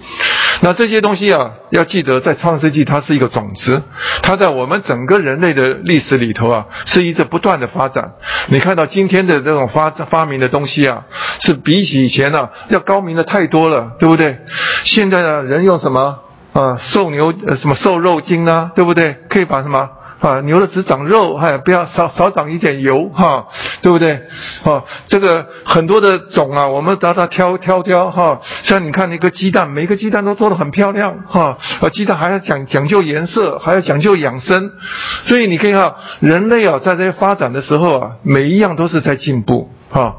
那这些东西啊，要记得在创世纪它是一个种子，它在我们整个人类的历史里头啊，是一直不断的发展。你看到今天的这种发发明的东西啊，是比起以前呢要高明的太多了，对不对？现在呢，人用什么啊？瘦牛呃什么瘦肉精啊，对不对？可以把什么？啊，牛的只长肉，哈，不要少少长一点油，哈，对不对？啊，这个很多的种啊，我们把它挑挑挑，哈，像你看那个鸡蛋，每个鸡蛋都做得很漂亮，哈，啊，鸡蛋还要讲讲究颜色，还要讲究养生，所以你可以看，人类啊，在这些发展的时候啊，每一样都是在进步，哈，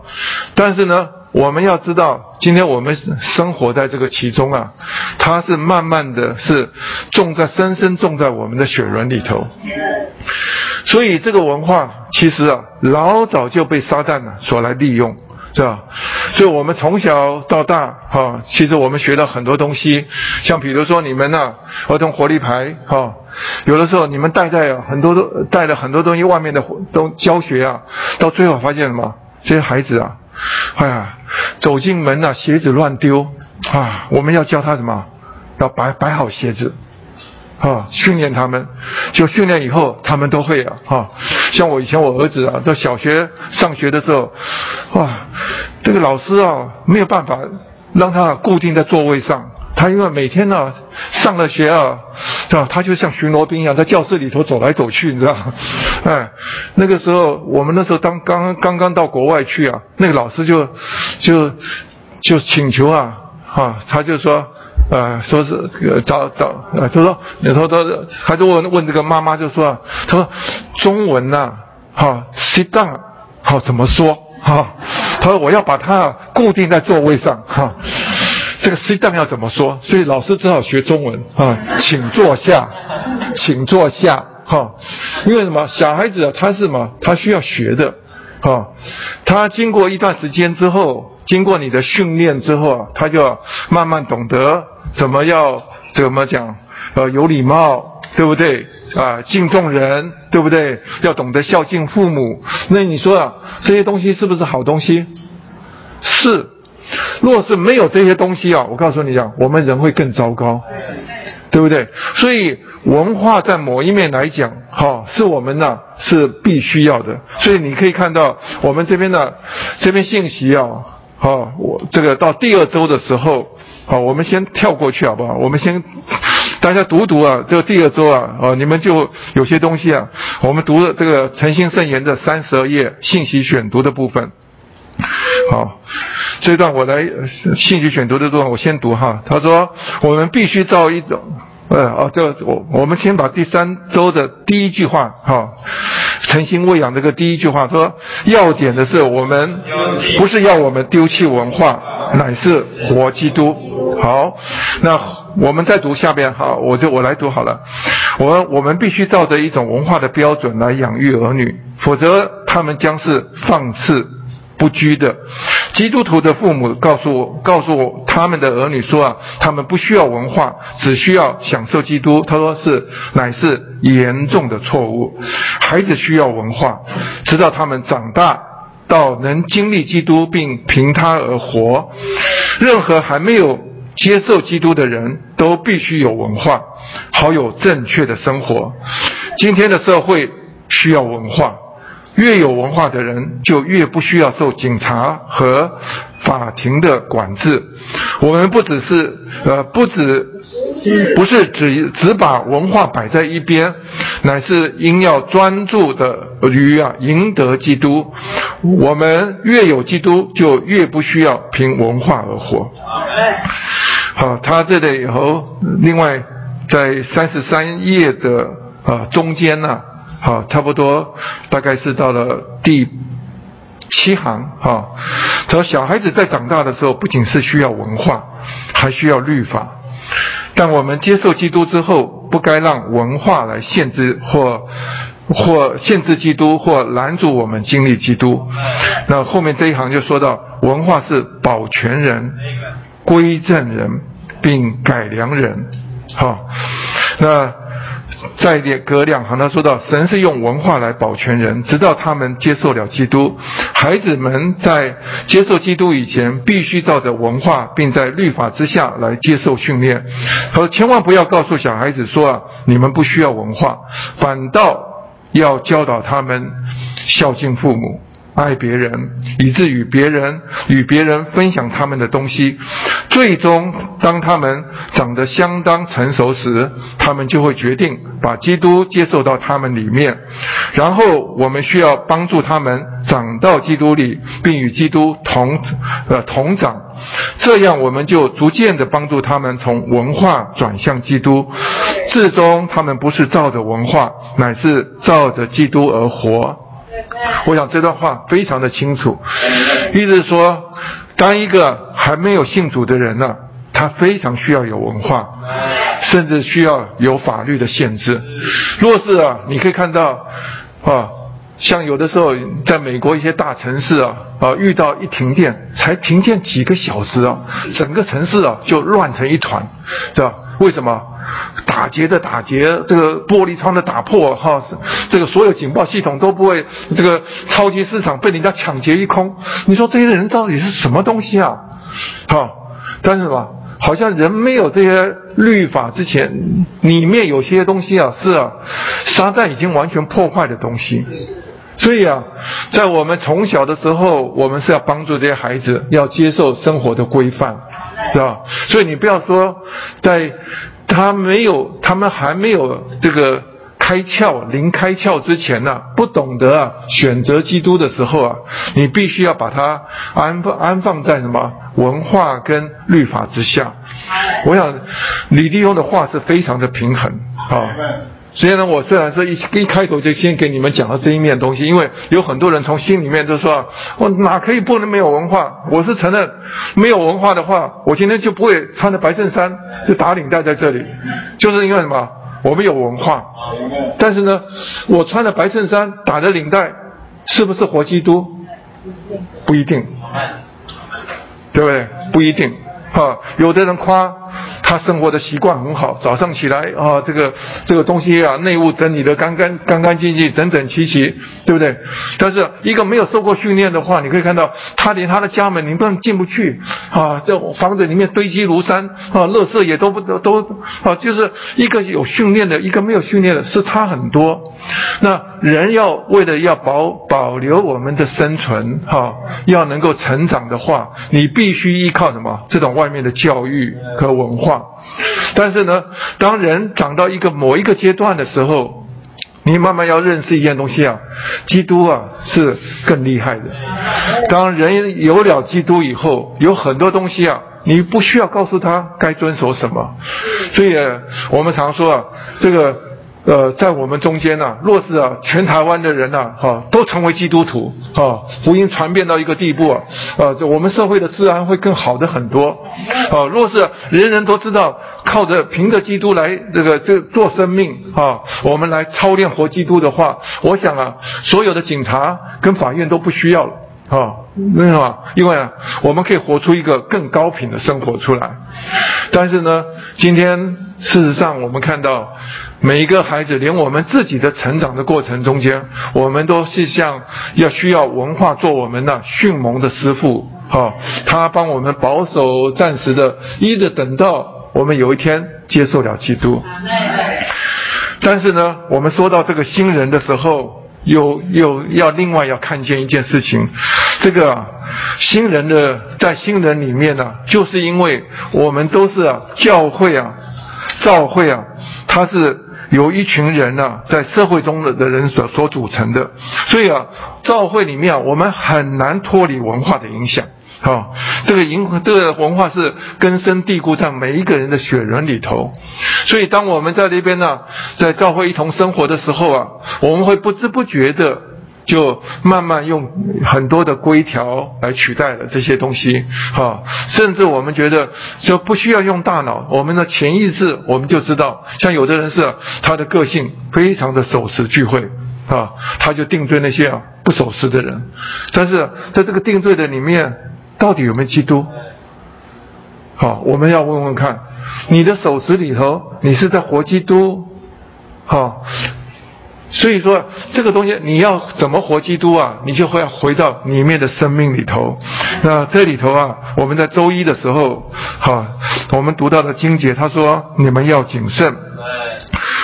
但是呢。我们要知道，今天我们生活在这个其中啊，它是慢慢的是种在深深种在我们的血轮里头。所以这个文化其实啊，老早就被撒旦呢所来利用，是吧？所以我们从小到大哈，其实我们学了很多东西，像比如说你们呐，儿童活力牌哈，有的时候你们带在很多都带了很多东西，外面的都教学啊，到最后发现什么？这些孩子啊。哎呀，走进门呐，鞋子乱丢啊！我们要教他什么？要摆摆好鞋子，啊，训练他们。就训练以后，他们都会啊，哈。像我以前我儿子啊，在小学上学的时候，哇，这个老师啊，没有办法让他固定在座位上。他因为每天呢上了学啊，是吧？他就像巡逻兵一样，在教室里头走来走去，你知道？哎，那个时候我们那时候当刚刚刚到国外去啊，那个老师就就就请求啊，哈，他就说，呃，说是找找，呃，他说，你说他他就问问这个妈妈就说，他说中文呐，哈，sit down，好怎么说？哈，他说我要把它固定在座位上，哈。这个 sit down 要怎么说？所以老师只好学中文啊，请坐下，请坐下，哈。因为什么？小孩子，他是什么？他需要学的，哈。他经过一段时间之后，经过你的训练之后啊，他就慢慢懂得怎么要怎么讲，呃，有礼貌，对不对？啊，敬重人，对不对？要懂得孝敬父母。那你说啊，这些东西是不是好东西？是。若是没有这些东西啊，我告诉你讲，我们人会更糟糕，对不对？所以文化在某一面来讲，哈，是我们呢是必须要的。所以你可以看到我们这边的这边信息啊，哈，我这个到第二周的时候，好，我们先跳过去好不好？我们先大家读读啊，这个第二周啊，哦，你们就有些东西啊，我们读的这个诚心圣言的三十二页信息选读的部分。好，这段我来兴趣选读的部分，我先读哈。他说，我们必须造一种。呃哦，这我我们先把第三周的第一句话哈，诚心喂养这个第一句话说，要点的是我们不是要我们丢弃文化，乃是活基督。好，那我们再读下边哈，我就我来读好了。我我们必须照着一种文化的标准来养育儿女，否则他们将是放肆。不拘的基督徒的父母告诉我，告诉我他们的儿女说啊，他们不需要文化，只需要享受基督。他说是乃是严重的错误。孩子需要文化，直到他们长大到能经历基督并凭他而活。任何还没有接受基督的人都必须有文化，好有正确的生活。今天的社会需要文化。越有文化的人，就越不需要受警察和法庭的管制。我们不只是呃，不止不是只只把文化摆在一边，乃是应要专注的于啊赢得基督。我们越有基督，就越不需要凭文化而活。好，他这里以后，另外在三十三页的啊中间呢。好，差不多大概是到了第七行。哈，他说小孩子在长大的时候，不仅是需要文化，还需要律法。但我们接受基督之后，不该让文化来限制或或限制基督，或拦阻我们经历基督。那后面这一行就说到，文化是保全人、归正人，并改良人。好，那。在两隔两行，他说到：神是用文化来保全人，直到他们接受了基督。孩子们在接受基督以前，必须照着文化，并在律法之下来接受训练。他说千万不要告诉小孩子说啊，你们不需要文化，反倒要教导他们孝敬父母。爱别人，以致与别人与别人分享他们的东西，最终当他们长得相当成熟时，他们就会决定把基督接受到他们里面。然后我们需要帮助他们长到基督里，并与基督同呃同长，这样我们就逐渐的帮助他们从文化转向基督，最终他们不是照着文化，乃是照着基督而活。我想这段话非常的清楚，意思是说，当一个还没有信主的人呢，他非常需要有文化，甚至需要有法律的限制。若是啊，你可以看到啊。像有的时候，在美国一些大城市啊，啊，遇到一停电，才停电几个小时啊，整个城市啊就乱成一团，对吧？为什么？打劫的打劫，这个玻璃窗的打破，哈，这个所有警报系统都不会，这个超级市场被人家抢劫一空。你说这些人到底是什么东西啊？哈，但是什么，好像人没有这些律法之前，里面有些东西啊，是啊，沙旦已经完全破坏的东西。所以啊，在我们从小的时候，我们是要帮助这些孩子要接受生活的规范，是吧？所以你不要说，在他没有、他们还没有这个开窍、临开窍之前呢，不懂得啊选择基督的时候啊，你必须要把它安放安放在什么文化跟律法之下。我想李立庸的话是非常的平衡啊。所以呢，我虽然是一一开头就先给你们讲了这一面东西，因为有很多人从心里面就说：“我哪可以不能没有文化？”我是承认，没有文化的话，我今天就不会穿着白衬衫，就打领带在这里，就是因为什么？我们有文化。但是呢，我穿着白衬衫，打着领带，是不是活基督？不一定，对不对？不一定。哈，有的人夸。他生活的习惯很好，早上起来啊，这个这个东西啊，内务整理的干干干干净净、整整齐齐，对不对？但是一个没有受过训练的话，你可以看到，他连他的家门你不能进不去啊，这房子里面堆积如山啊，垃圾也都不都都啊，就是一个有训练的，一个没有训练的，是差很多。那人要为了要保保留我们的生存哈，要能够成长的话，你必须依靠什么？这种外面的教育和文化。但是呢，当人长到一个某一个阶段的时候，你慢慢要认识一件东西啊，基督啊是更厉害的。当人有了基督以后，有很多东西啊，你不需要告诉他该遵守什么。所以我们常说啊，这个。呃，在我们中间呢，若是啊，全台湾的人呢，哈，都成为基督徒，哈，福音传遍到一个地步啊，呃，这我们社会的治安会更好的很多，啊，若是人人都知道靠着凭着基督来这个这做生命啊，我们来操练活基督的话，我想啊，所有的警察跟法院都不需要了，啊，为什么？因为啊，我们可以活出一个更高品的生活出来。但是呢，今天事实上我们看到。每一个孩子，连我们自己的成长的过程中间，我们都是像要需要文化做我们的迅猛的师傅，哈，他帮我们保守暂时的，一直等到我们有一天接受了基督。但是呢，我们说到这个新人的时候，又又要另外要看见一件事情，这个新人的在新人里面呢，就是因为我们都是啊教会啊，教会啊，他是。由一群人呢，在社会中的的人所所组成的，所以啊，教会里面啊，我们很难脱离文化的影响。啊，这个影这个文化是根深蒂固在每一个人的血缘里头。所以，当我们在这边呢，在教会一同生活的时候啊，我们会不知不觉的。就慢慢用很多的规条来取代了这些东西，哈，甚至我们觉得就不需要用大脑，我们的潜意识我们就知道，像有的人是他的个性非常的守时聚会，啊，他就定罪那些啊不守时的人，但是在这个定罪的里面，到底有没有基督？好，我们要问问看，你的守时里头，你是在活基督？好。所以说，这个东西你要怎么活基督啊？你就会回到里面的生命里头。那这里头啊，我们在周一的时候，哈，我们读到的经节，他说：“你们要谨慎，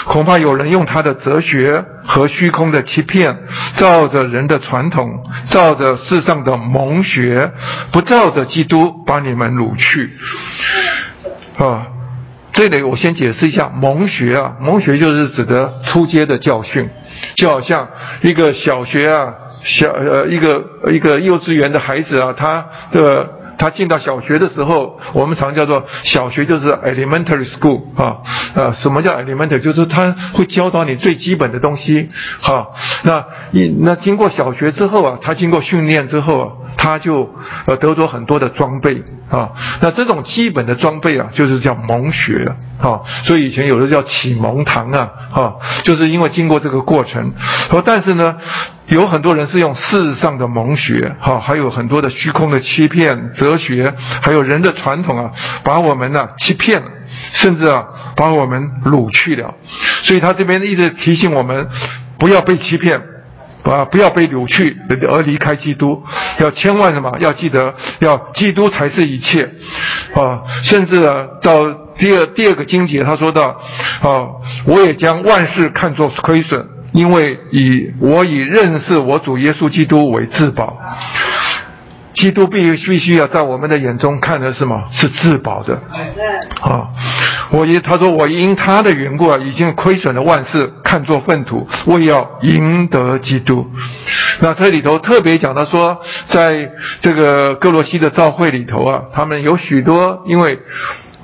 恐怕有人用他的哲学和虚空的欺骗，照着人的传统，照着世上的蒙学，不照着基督，把你们掳去。”啊。这里我先解释一下蒙学啊，蒙学就是指的初阶的教训，就好像一个小学啊，小呃一个一个幼稚园的孩子啊，他的。他进到小学的时候，我们常叫做小学就是 elementary school 啊，呃，什么叫 elementary？就是他会教导你最基本的东西，哈。那一那经过小学之后啊，他经过训练之后啊，他就呃得着很多的装备啊。那这种基本的装备啊，就是叫蒙学啊。所以以前有的叫启蒙堂啊，哈，就是因为经过这个过程。但是呢。有很多人是用世上的蒙学，哈，还有很多的虚空的欺骗、哲学，还有人的传统啊，把我们呢欺骗了，甚至啊把我们掳去了。所以他这边一直提醒我们，不要被欺骗，啊，不要被掳去而离开基督，要千万什么？要记得，要基督才是一切，啊，甚至啊到第二第二个经节，他说到，啊，我也将万事看作亏损。因为以我以认识我主耶稣基督为至宝，基督必必须要在我们的眼中看的是什么？是至宝的。啊，我因他说我因他的缘故啊，已经亏损了万事，看作粪土，为要赢得基督。那这里头特别讲到说，在这个哥罗西的教会里头啊，他们有许多，因为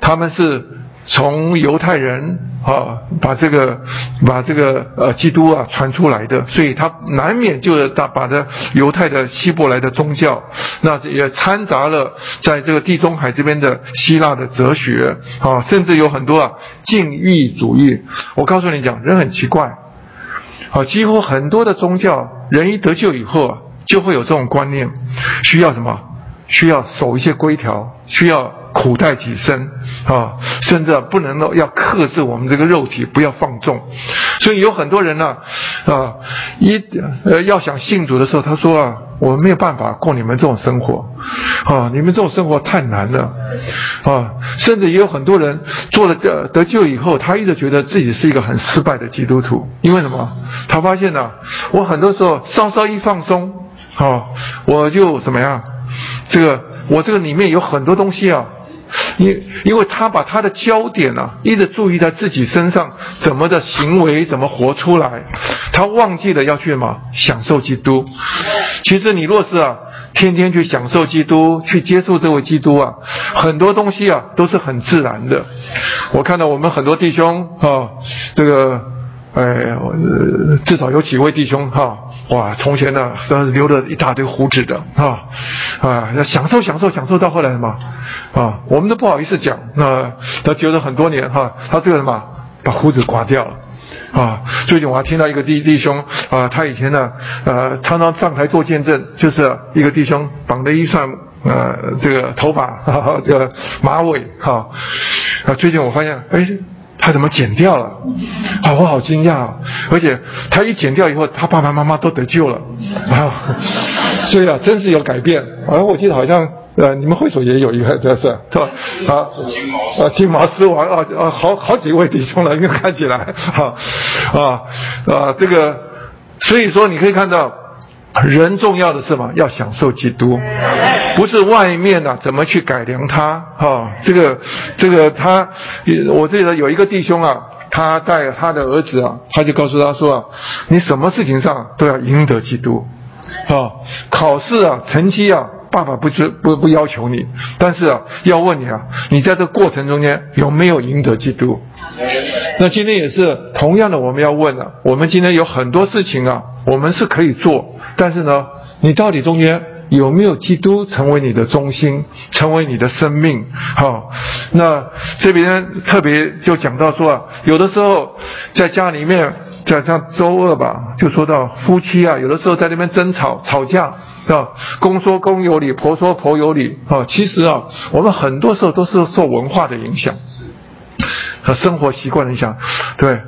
他们是从犹太人。啊，把这个把这个呃基督啊传出来的，所以他难免就是把把这犹太的希伯来的宗教，那也掺杂了在这个地中海这边的希腊的哲学啊，甚至有很多啊禁欲主义。我告诉你讲，人很奇怪，啊，几乎很多的宗教，人一得救以后啊，就会有这种观念，需要什么？需要守一些规条，需要。苦待己身啊，甚至不能够要克制我们这个肉体，不要放纵。所以有很多人呢，啊，一呃要想信主的时候，他说啊，我没有办法过你们这种生活，啊，你们这种生活太难了，啊，甚至也有很多人做了得得救以后，他一直觉得自己是一个很失败的基督徒，因为什么？他发现呢，我很多时候稍稍一放松，啊，我就怎么样？这个我这个里面有很多东西啊。因因为他把他的焦点啊，一直注意在自己身上，怎么的行为怎么活出来，他忘记了要去嘛享受基督。其实你若是啊，天天去享受基督，去接受这位基督啊，很多东西啊都是很自然的。我看到我们很多弟兄啊，这个。哎，至少有几位弟兄哈，哇，从前呢都留了一大堆胡子的哈，啊，要享受享受享受到后来什么啊，我们都不好意思讲，那他觉得很多年哈，他这个什么把胡子刮掉了啊。最近我还听到一个弟弟兄啊，他以前呢呃常常上台做见证，就是一个弟兄绑了一串呃这个头发这个马尾哈，啊，最近我发现哎。他怎么剪掉了？啊，我好惊讶！而且他一剪掉以后，他爸爸妈妈都得救了啊！所以啊，真是有改变。啊，我记得好像呃，你们会所也有一个，这是对吧？啊，金毛啊，金毛狮王啊啊，好好几位弟兄了，看起来啊啊啊，这个，所以说你可以看到。人重要的是什么？要享受基督，不是外面呐怎么去改良他？哈，这个这个他，我记得有一个弟兄啊，他带他的儿子啊，他就告诉他说啊，你什么事情上都要赢得基督，啊，考试啊，成绩啊，爸爸不知不不要求你，但是啊，要问你啊，你在这过程中间有没有赢得基督？那今天也是同样的，我们要问了，我们今天有很多事情啊，我们是可以做。但是呢，你到底中间有没有基督成为你的中心，成为你的生命？好，那这边特别就讲到说啊，有的时候在家里面，在像周二吧，就说到夫妻啊，有的时候在那边争吵吵架，啊，公说公有理，婆说婆有理，啊，其实啊，我们很多时候都是受文化的影响。和生活习惯影响，对，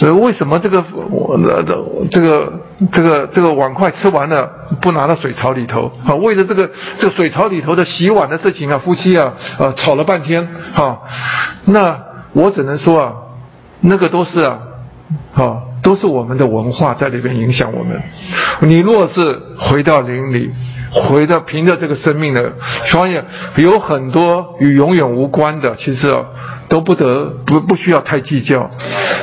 呃，为什么这个我这这个这个这个碗筷吃完了不拿到水槽里头？啊，为了这个这个水槽里头的洗碗的事情啊，夫妻啊，呃，吵了半天，哈，那我只能说啊，那个都是啊，啊，都是我们的文化在里边影响我们。你若是回到邻里。回到凭着这个生命的，发现有很多与永远无关的，其实都不得不不需要太计较。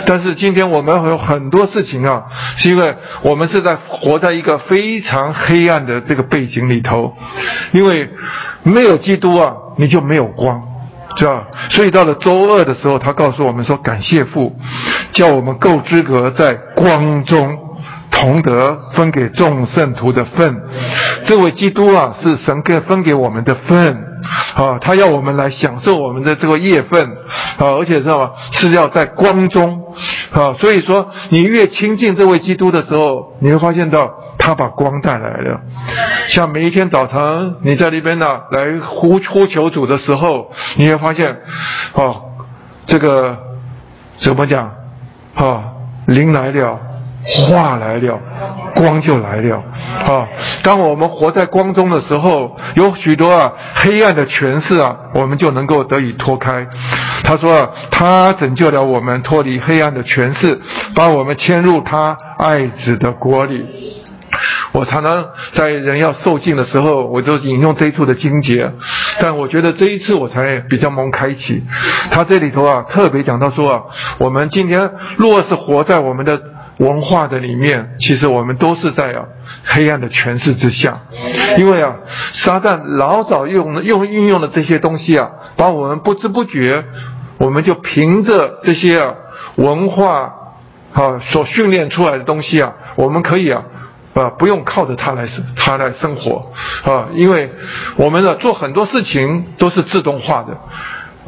但是今天我们有很多事情啊，是因为我们是在活在一个非常黑暗的这个背景里头，因为没有基督啊，你就没有光，这样所以到了周二的时候，他告诉我们说：“感谢父，叫我们够资格在光中。”同德分给众圣徒的份，这位基督啊，是神给分给我们的份啊，他要我们来享受我们的这个业份啊，而且是什么？是要在光中啊，所以说你越亲近这位基督的时候，你会发现到他把光带来了。像每一天早晨你在那边呢，来呼呼求主的时候，你会发现哦，这个怎么讲啊？灵来了。话来了，光就来了啊！当我们活在光中的时候，有许多啊黑暗的权势啊，我们就能够得以脱开。他说：“他拯救了我们，脱离黑暗的权势，把我们迁入他爱子的国里。”我常常在人要受尽的时候，我就引用这一处的经节，但我觉得这一次我才比较蒙开启。他这里头啊，特别讲到说啊，我们今天若是活在我们的。文化的里面，其实我们都是在啊黑暗的权势之下，因为啊撒旦老早用用运用的这些东西啊，把我们不知不觉，我们就凭着这些啊文化啊所训练出来的东西啊，我们可以啊啊不用靠着它来生它来生活。啊，因为我们呢做很多事情都是自动化的。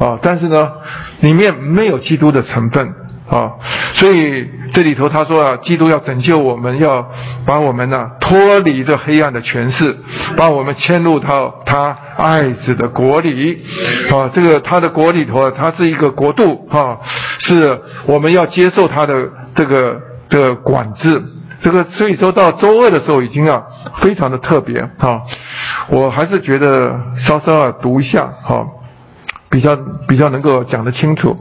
啊，但是呢里面没有基督的成分。啊，所以这里头他说啊，基督要拯救我们，要把我们呢脱离这黑暗的权势，把我们迁入到他爱子的国里。啊，这个他的国里头啊，他是一个国度啊，是我们要接受他的这个的管制。这个所以说到周二的时候已经啊非常的特别啊，我还是觉得稍稍啊读一下哈。比较比较能够讲得清楚。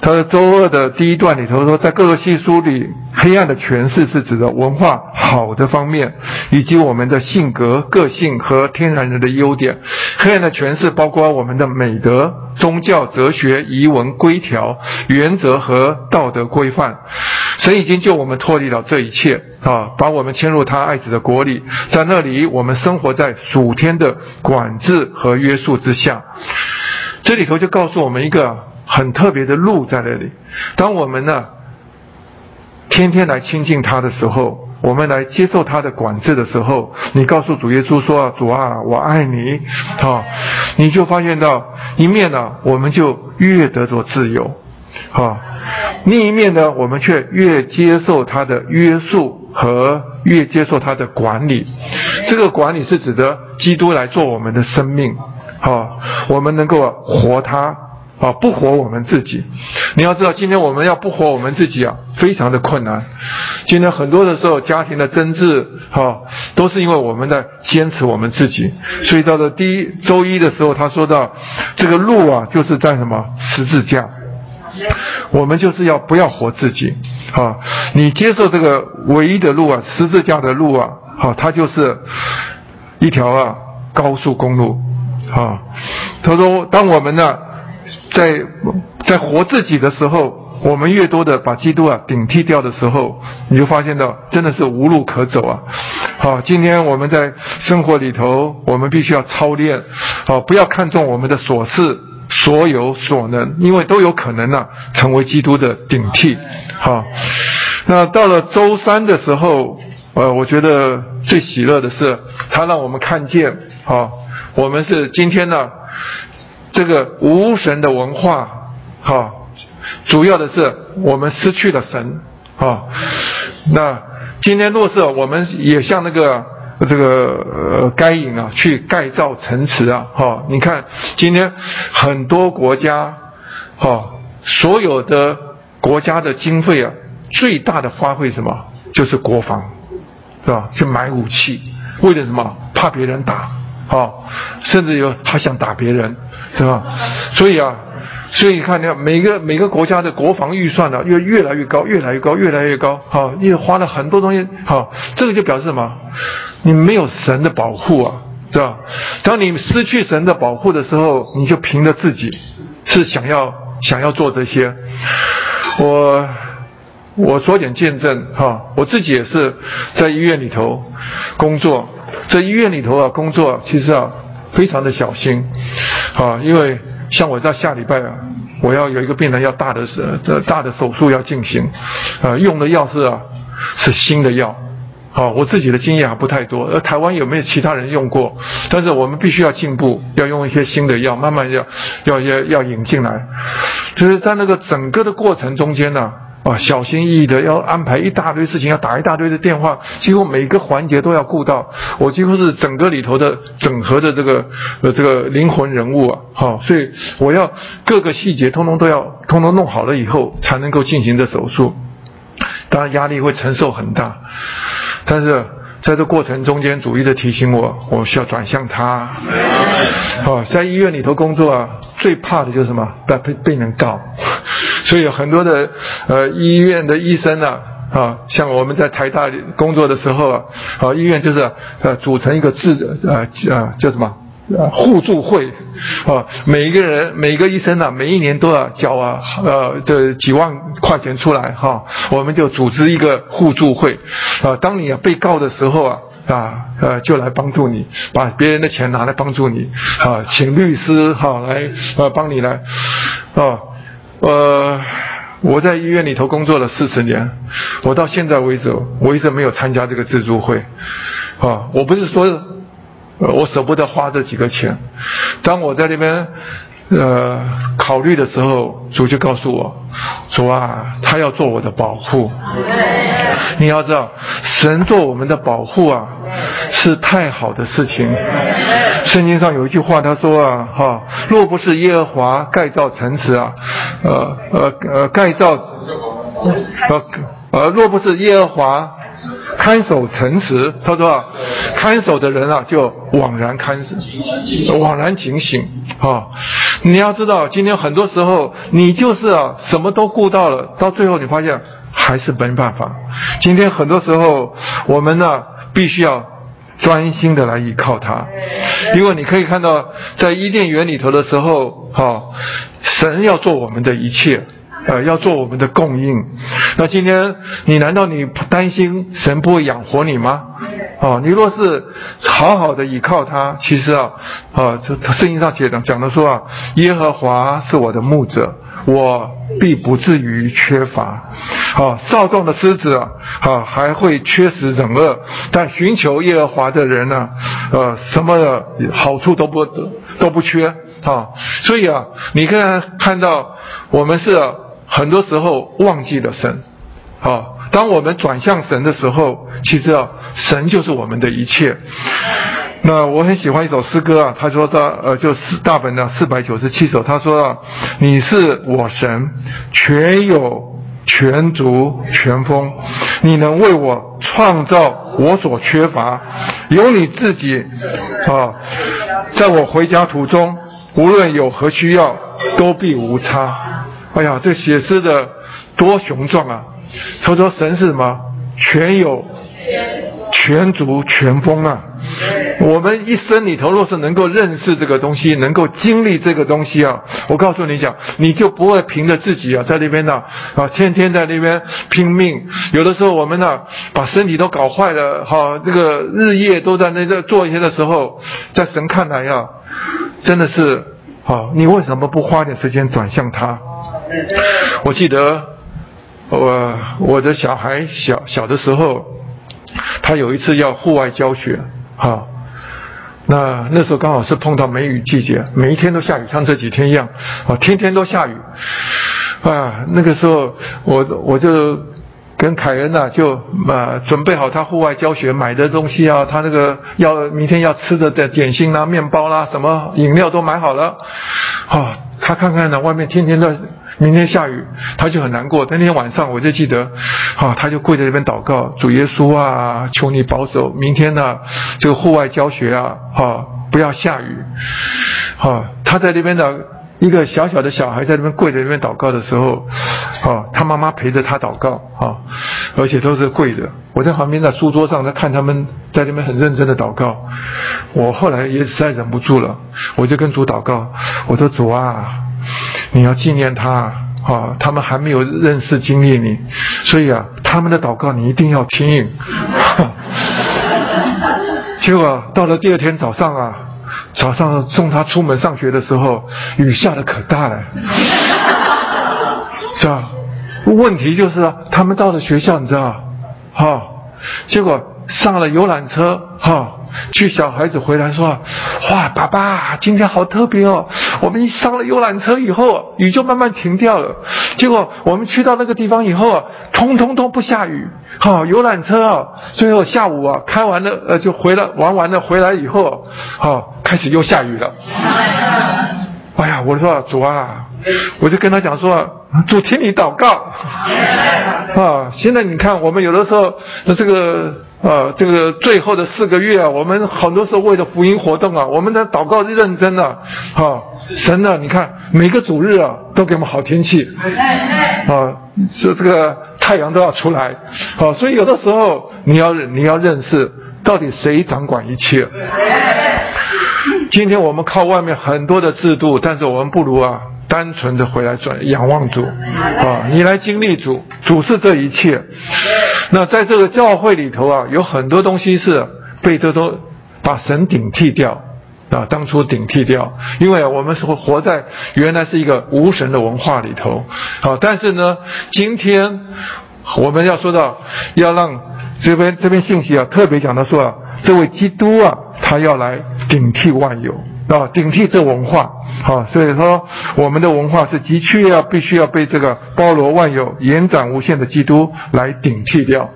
他的周二的第一段里头说，在各个系书里，黑暗的诠释是指的文化好的方面，以及我们的性格、个性和天然人的优点。黑暗的诠释包括我们的美德、宗教、哲学、仪文、规条、原则和道德规范。神已经救我们脱离了这一切啊，把我们迁入他爱子的国里，在那里我们生活在属天的管制和约束之下。这里头就告诉我们一个。很特别的路在那里。当我们呢，天天来亲近他的时候，我们来接受他的管制的时候，你告诉主耶稣说：“主啊，我爱你。”啊，你就发现到一面呢，我们就越得着自由，啊，另一面呢，我们却越接受他的约束和越接受他的管理。这个管理是指的基督来做我们的生命，啊，我们能够活他。啊，不活我们自己。你要知道，今天我们要不活我们自己啊，非常的困难。今天很多的时候，家庭的争执，哈，都是因为我们在坚持我们自己。所以到了第一周一的时候，他说到，这个路啊，就是在什么十字架。我们就是要不要活自己？啊，你接受这个唯一的路啊，十字架的路啊，好，它就是一条啊高速公路。啊，他说，当我们呢。在在活自己的时候，我们越多的把基督啊顶替掉的时候，你就发现到真的是无路可走啊！好，今天我们在生活里头，我们必须要操练，好，不要看重我们的所事、所有、所能，因为都有可能呢成为基督的顶替。好，那到了周三的时候，呃，我觉得最喜乐的是他让我们看见，好，我们是今天呢。这个无神的文化，哈，主要的是我们失去了神，啊，那今天若是我们也像那个这个呃该隐啊，去盖造城池啊，哈，你看今天很多国家，哈，所有的国家的经费啊，最大的花费什么？就是国防，是吧？去买武器，为了什么？怕别人打。好，甚至有他想打别人，是吧？所以啊，所以你看，你看每个每个国家的国防预算呢，越越来越高，越来越高，越来越高。好，因为花了很多东西。好，这个就表示什么？你没有神的保护啊，是吧？当你失去神的保护的时候，你就凭着自己是想要想要做这些。我我说点见证哈，我自己也是在医院里头工作。在医院里头啊，工作其实啊，非常的小心，啊，因为像我在下礼拜啊，我要有一个病人要大的是大的手术要进行，啊，用的药是啊是新的药，啊，我自己的经验还不太多，而台湾有没有其他人用过？但是我们必须要进步，要用一些新的药，慢慢要要要要引进来，就是在那个整个的过程中间呢。啊小心翼翼的要安排一大堆事情，要打一大堆的电话，几乎每个环节都要顾到。我几乎是整个里头的整合的这个呃这个灵魂人物啊，好，所以我要各个细节通通都要通通弄好了以后，才能够进行这手术。当然压力会承受很大，但是在这过程中间，主一直提醒我，我需要转向他。啊，在医院里头工作啊，最怕的就是什么？被被被人告。所以有很多的呃医院的医生呢，啊，像我们在台大工作的时候啊，啊，医院就是呃组成一个自呃啊叫什么互助会，啊，每一个人每个医生呢，每一年都要交啊呃这几万块钱出来哈，我们就组织一个互助会，啊，当你被告的时候啊啊呃就来帮助你，把别人的钱拿来帮助你，啊，请律师哈来呃帮你来啊。呃，我在医院里头工作了四十年，我到现在为止，我一直没有参加这个自助会，啊，我不是说，我舍不得花这几个钱，当我在那边。呃，考虑的时候，主就告诉我，主啊，他要做我的保护。你要知道，神做我们的保护啊，是太好的事情。圣经上有一句话，他说啊，哈，若不是耶和华盖造城池啊，呃呃呃，盖造，呃呃，若不是耶和华看守城池，他说啊，看守的人啊就枉然看守枉然警醒啊。你要知道，今天很多时候你就是啊什么都顾到了，到最后你发现还是没办法。今天很多时候我们呢必须要专心的来依靠他，因为你可以看到在伊甸园里头的时候，哈，神要做我们的一切。呃，要做我们的供应。那今天你难道你担心神不会养活你吗？哦，你若是好好的倚靠他，其实啊，啊，这圣经上写的讲的说啊，耶和华是我的牧者，我必不至于缺乏。啊，少壮的狮子啊，啊，还会缺食忍饿，但寻求耶和华的人呢，呃，什么好处都不都不缺。啊，所以啊，你看看到我们是。很多时候忘记了神，啊，当我们转向神的时候，其实啊，神就是我们的一切。那我很喜欢一首诗歌啊，他说他呃，就四大本的四百九十七首，他说啊，你是我神，全有全足全丰，你能为我创造我所缺乏，有你自己啊，在我回家途中，无论有何需要，都必无差。哎呀，这写诗的多雄壮啊！他说：“神是什么？全有、全足、全丰啊！我们一生里头，若是能够认识这个东西，能够经历这个东西啊，我告诉你讲，你就不会凭着自己啊，在那边呢啊，天天在那边拼命。有的时候，我们呢把身体都搞坏了，哈，这个日夜都在那在做一些的时候，在神看来呀，真的是啊，你为什么不花点时间转向他？”我记得我我的小孩小小的时候，他有一次要户外教学，哈，那那时候刚好是碰到梅雨季节，每一天都下雨，像这几天一样，啊，天天都下雨，啊，那个时候我我就。跟凯恩呐，就呃准备好他户外教学买的东西啊，他那个要明天要吃的的点心啦、面包啦、什么饮料都买好了。啊，他看看呢，外面天天的，明天下雨，他就很难过。那天晚上我就记得，啊，他就跪在那边祷告，主耶稣啊，求你保守明天呢这个户外教学啊，啊不要下雨。啊，他在那边的。一个小小的小孩在那边跪在那边祷告的时候，啊，他妈妈陪着他祷告啊，而且都是跪着。我在旁边在书桌上在看他们在那边很认真的祷告。我后来也实在忍不住了，我就跟主祷告，我说主啊，你要纪念他啊，他们还没有认识经历你，所以啊，他们的祷告你一定要听。结果到了第二天早上啊。早上送他出门上学的时候，雨下的可大了，是吧？问题就是啊，他们到了学校，你知道，哈，结果上了游览车，哈。去小孩子回来说：“哇，爸爸，今天好特别哦！我们一上了游览车以后，雨就慢慢停掉了。结果我们去到那个地方以后啊，通通都不下雨。好，游览车啊，最后下午啊开完了，呃，就回了，玩完了回来以后，好，开始又下雨了。哎呀，我说主啊，我就跟他讲说，主听你祷告啊。现在你看，我们有的时候那这个。”啊，这个最后的四个月啊，我们很多时候为了福音活动啊，我们的祷告认真了。啊，神呢，你看每个主日啊，都给我们好天气，啊，说这个太阳都要出来，啊，所以有的时候你要你要认识到底谁掌管一切。今天我们靠外面很多的制度，但是我们不如啊。单纯的回来转仰望主，啊，你来经历主，主是这一切。那在这个教会里头啊，有很多东西是被这都把神顶替掉啊，当初顶替掉，因为我们是活在原来是一个无神的文化里头，好，但是呢，今天我们要说到，要让这边这边信息啊，特别讲到说啊，这位基督啊，他要来顶替万有。啊，顶替这文化，好，所以说我们的文化是的确要必须要被这个包罗万有、延展无限的基督来顶替掉。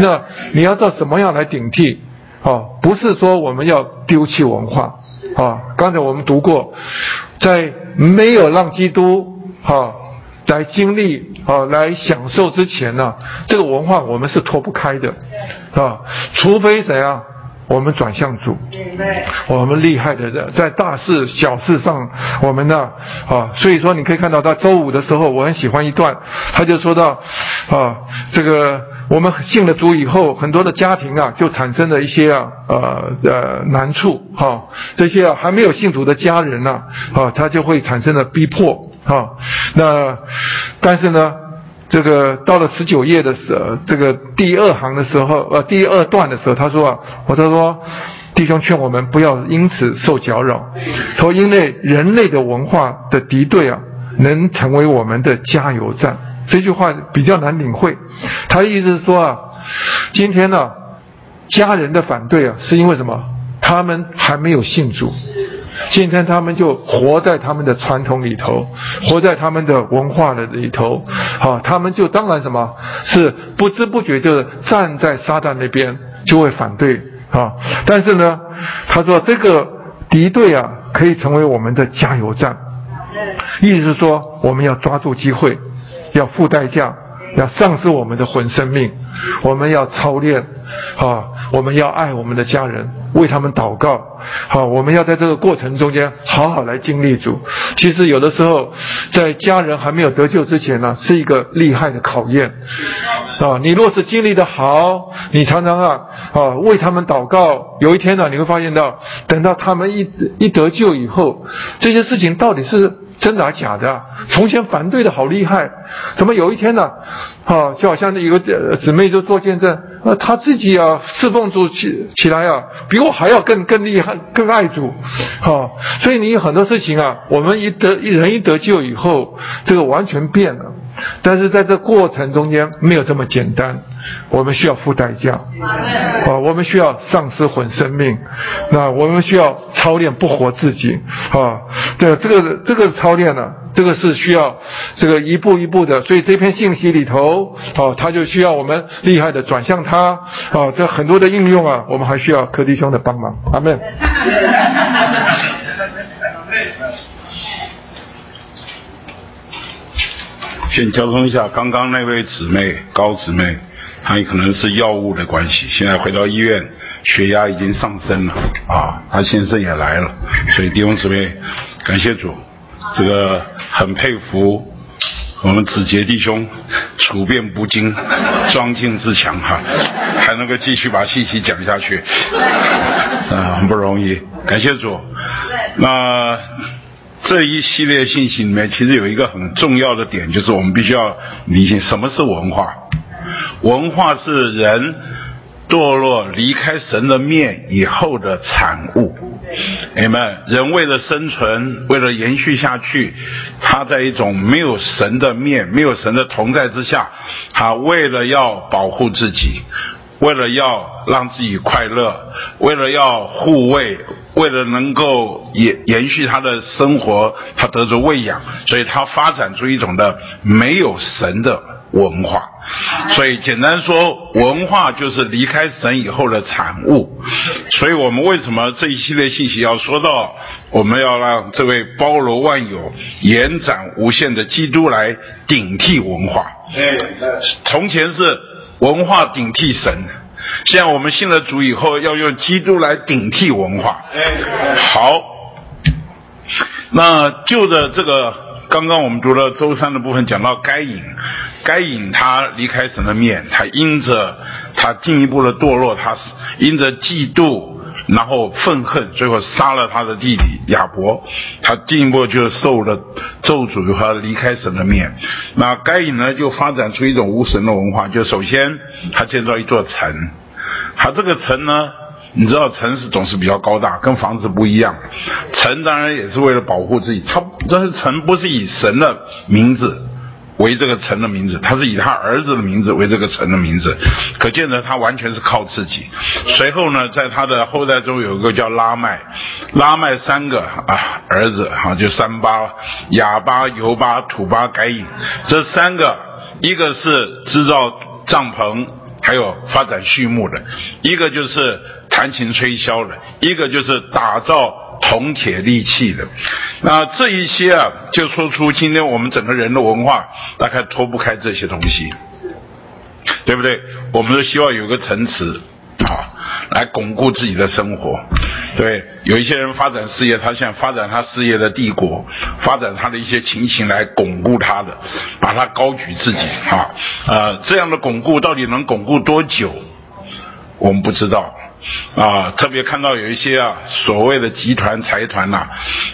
那你要知道什么样来顶替？啊，不是说我们要丢弃文化，啊，刚才我们读过，在没有让基督，啊，来经历啊来享受之前呢，这个文化我们是脱不开的，啊，除非怎样？我们转向主，我们厉害的在在大事小事上，我们呢啊，所以说你可以看到，他周五的时候，我很喜欢一段，他就说到啊，这个我们信了主以后，很多的家庭啊，就产生了一些啊呃呃难处哈，这些啊还没有信主的家人呢啊，他就会产生了逼迫啊，那但是呢。这个到了十九页的时候，这个第二行的时候，呃，第二段的时候，他说啊，我他说，弟兄劝我们不要因此受搅扰，说因为人类的文化的敌对啊，能成为我们的加油站。这句话比较难领会，他的意思是说啊，今天呢，家人的反对啊，是因为什么？他们还没有信主。今天他们就活在他们的传统里头，活在他们的文化的里头，好，他们就当然什么是不知不觉就是站在撒旦那边，就会反对啊。但是呢，他说这个敌对啊，可以成为我们的加油站，意思是说我们要抓住机会，要付代价。要丧失我们的魂生命，我们要操练，啊，我们要爱我们的家人，为他们祷告，好，我们要在这个过程中间好好来经历主。其实有的时候，在家人还没有得救之前呢，是一个厉害的考验，啊，你若是经历的好，你常常啊啊为他们祷告，有一天呢，你会发现到，等到他们一一得救以后，这些事情到底是。真的假的？从前反对的好厉害，怎么有一天呢？就好像那有个姊妹就做见证，啊，她自己啊侍奉主起起来啊，比我还要更更厉害，更爱主，啊，所以你有很多事情啊，我们一得一人一得救以后，这个完全变了。但是在这过程中间没有这么简单，我们需要付代价，啊，我们需要丧失魂生命，那我们需要操练不活自己，啊，对，这个这个操练呢，这个是需要这个一步一步的，所以这篇信息里头，啊，它就需要我们厉害的转向它，啊，这很多的应用啊，我们还需要柯弟兄的帮忙，阿门。先交通一下，刚刚那位姊妹高姊妹，她也可能是药物的关系，现在回到医院，血压已经上升了啊，她先生也来了，所以弟兄姊妹，感谢主，这个很佩服我们子杰弟兄，处变不惊，庄敬自强哈，还能够继续把信息讲下去，啊，很不容易，感谢主，那。这一系列信息里面，其实有一个很重要的点，就是我们必须要理清什么是文化。文化是人堕落离开神的面以后的产物。你们人为了生存，为了延续下去，他在一种没有神的面、没有神的同在之下，他为了要保护自己。为了要让自己快乐，为了要护卫，为了能够延延续他的生活，他得着喂养，所以他发展出一种的没有神的文化。所以简单说，文化就是离开神以后的产物。所以我们为什么这一系列信息要说到，我们要让这位包罗万有、延展无限的基督来顶替文化？从前是。文化顶替神，现在我们信了主以后，要用基督来顶替文化。好，那就着这个，刚刚我们读了周三的部分，讲到该隐，该隐他离开神的面，他因着他进一步的堕落，他是因着嫉妒。然后愤恨，最后杀了他的弟弟亚伯，他进一步就受了咒诅，和离开神的面。那该隐呢，就发展出一种无神的文化。就首先他建造一座城，他这个城呢，你知道城市总是比较高大，跟房子不一样。城当然也是为了保护自己，他这是城不是以神的名字。为这个城的名字，他是以他儿子的名字为这个城的名字，可见得他完全是靠自己。随后呢，在他的后代中有一个叫拉麦，拉麦三个啊儿子哈，就三巴、哑巴、尤巴、土巴、改隐，这三个，一个是制造帐篷，还有发展畜牧的，一个就是弹琴吹箫的，一个就是打造。铜铁利器的。那这一些啊，就说出今天我们整个人的文化大概脱不开这些东西，对不对？我们都希望有个城池啊，来巩固自己的生活。对，有一些人发展事业，他想发展他事业的帝国，发展他的一些情形来巩固他的，把他高举自己啊，呃，这样的巩固到底能巩固多久？我们不知道啊。特别看到有一些啊所谓的集团财团呐，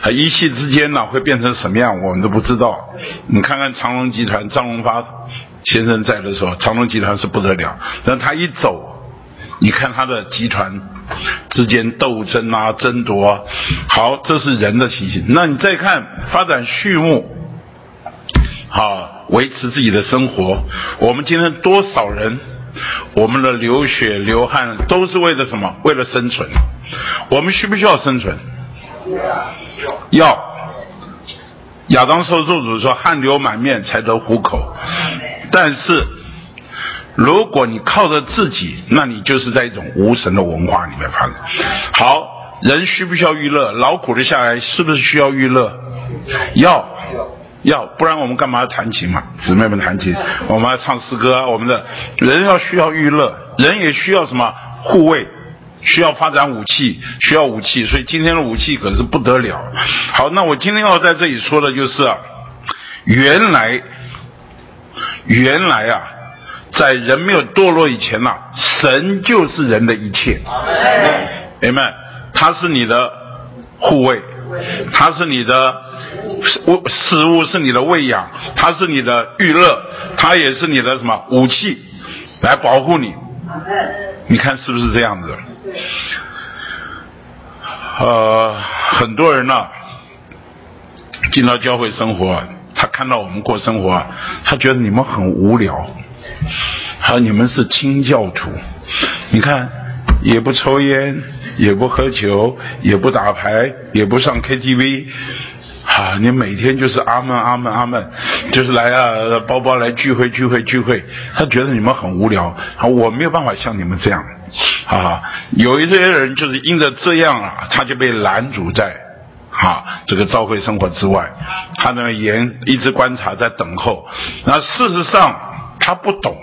他一夕之间呢会变成什么样，我们都不知道。你看看长隆集团，张荣发先生在的时候，长隆集团是不得了，但他一走，你看他的集团。之间斗争啊，争夺，啊，好，这是人的情形。那你再看发展畜牧，好，维持自己的生活。我们今天多少人，我们的流血流汗都是为了什么？为了生存。我们需不需要生存？要。亚当受咒诅说：“汗流满面才得糊口。”但是。如果你靠着自己，那你就是在一种无神的文化里面发展。好人需不需要娱乐？劳苦的下来是不是需要娱乐？要，要，不然我们干嘛要弹琴嘛？姊妹们弹琴，我们要唱诗歌啊。我们的人要需要娱乐，人也需要什么护卫？需要发展武器，需要武器。所以今天的武器可是不得了。好，那我今天要在这里说的就是，原来，原来啊。在人没有堕落以前呐，神就是人的一切。明白？他是你的护卫，他是你的物食物，是你的喂养，它是你的娱乐，它也是你的什么武器，来保护你。你看是不是这样子？呃，很多人呢，进到教会生活，他看到我们过生活，他觉得你们很无聊。还有，你们是清教徒，你看也不抽烟，也不喝酒，也不打牌，也不上 KTV，啊，你每天就是阿门阿门阿门，就是来啊包包来聚会聚会聚会，他觉得你们很无聊，啊，我没有办法像你们这样，啊，有一些人就是因着这样啊，他就被拦阻在，啊，这个召会生活之外，他呢严一直观察在等候，那事实上。他不懂，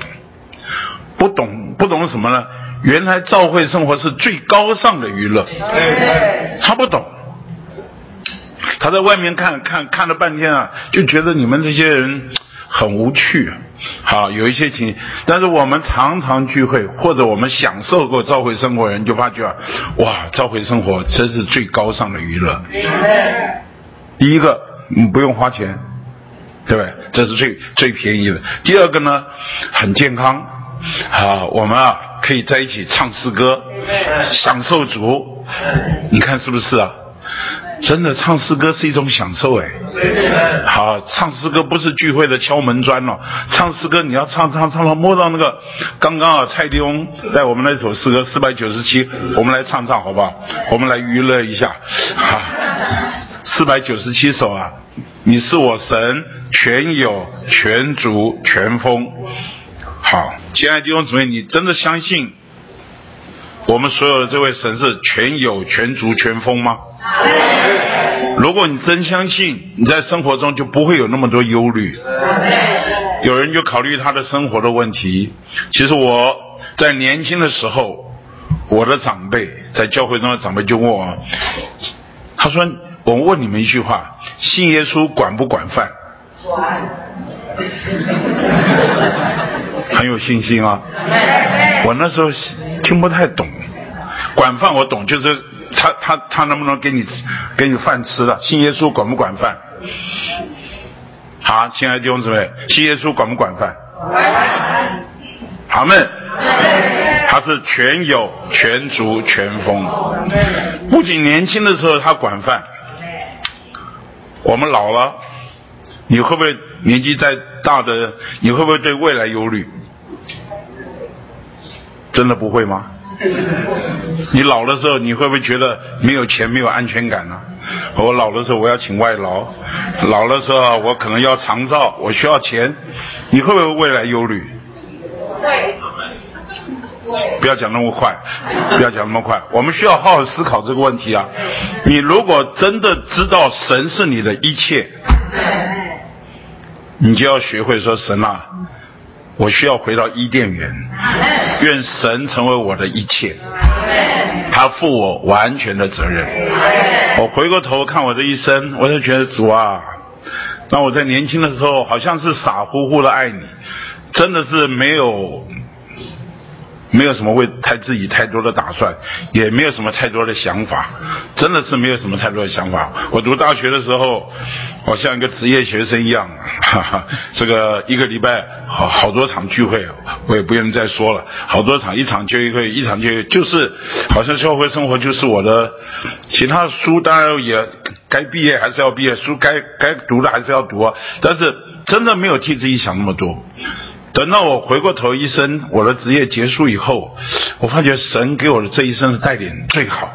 不懂，不懂什么呢？原来教会生活是最高尚的娱乐。他不懂，他在外面看看看了半天啊，就觉得你们这些人很无趣。好，有一些情，但是我们常常聚会，或者我们享受过召回生活，人就发觉啊，哇，召回生活真是最高尚的娱乐。第一个，你不用花钱。对不对？这是最最便宜的。第二个呢，很健康，啊，我们啊可以在一起唱诗歌，享受足。你看是不是啊？真的唱诗歌是一种享受哎。好，唱诗歌不是聚会的敲门砖了。唱诗歌你要唱唱唱到摸到那个，刚刚啊蔡迪翁在我们那首诗歌四百九十七，我们来唱唱好不好？我们来娱乐一下。哈，四百九十七首啊，你是我神，全有全足全丰。好，亲爱的弟兄姊妹，你真的相信？我们所有的这位神是全有全足全丰吗？如果你真相信，你在生活中就不会有那么多忧虑。有人就考虑他的生活的问题。其实我在年轻的时候，我的长辈在教会中的长辈就问我，他说：“我问你们一句话，信耶稣管不管饭？”管。很有信心啊！我那时候听不太懂，管饭我懂，就是他他他能不能给你给你饭吃了？信耶稣管不管饭？好，亲爱的弟兄姊妹，信耶稣管不管饭？好们，他是全有全足全丰，不仅年轻的时候他管饭，我们老了，你会不会年纪再大的，你会不会对未来忧虑？真的不会吗？你老的时候，你会不会觉得没有钱、没有安全感呢？我老的时候，我要请外劳；老的时候，我可能要长照，我需要钱。你会不会未来忧虑？会。不要讲那么快，不要讲那么快。我们需要好好思考这个问题啊！你如果真的知道神是你的一切，你就要学会说：“神啊，我需要回到伊甸园，愿神成为我的一切，他负我完全的责任。我回过头看我这一生，我就觉得主啊，那我在年轻的时候好像是傻乎乎的爱你，真的是没有。”没有什么为太自己太多的打算，也没有什么太多的想法，真的是没有什么太多的想法。我读大学的时候，我像一个职业学生一样，哈哈，这个一个礼拜好好多场聚会，我也不愿意再说了。好多场，一场就一会，一场就就是好像社会生活就是我的。其他书当然也该毕业还是要毕业，书该该读的还是要读啊。但是真的没有替自己想那么多。等到我回过头一生，我的职业结束以后，我发觉神给我的这一生的带领最好。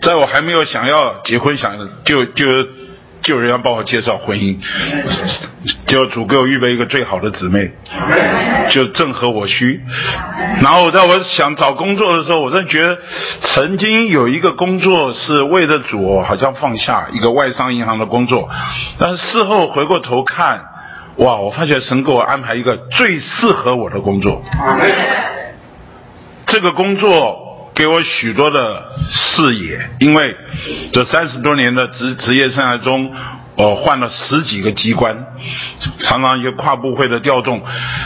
在我还没有想要结婚，想就就就人要帮我介绍婚姻，就主给我预备一个最好的姊妹，就正合我需。然后在我想找工作的时候，我真觉得曾经有一个工作是为了主，好像放下一个外商银行的工作，但是事后回过头看。哇！我发觉神给我安排一个最适合我的工作，这个工作给我许多的视野，因为这三十多年的职职业生涯中。我换了十几个机关，常常一些跨部会的调动。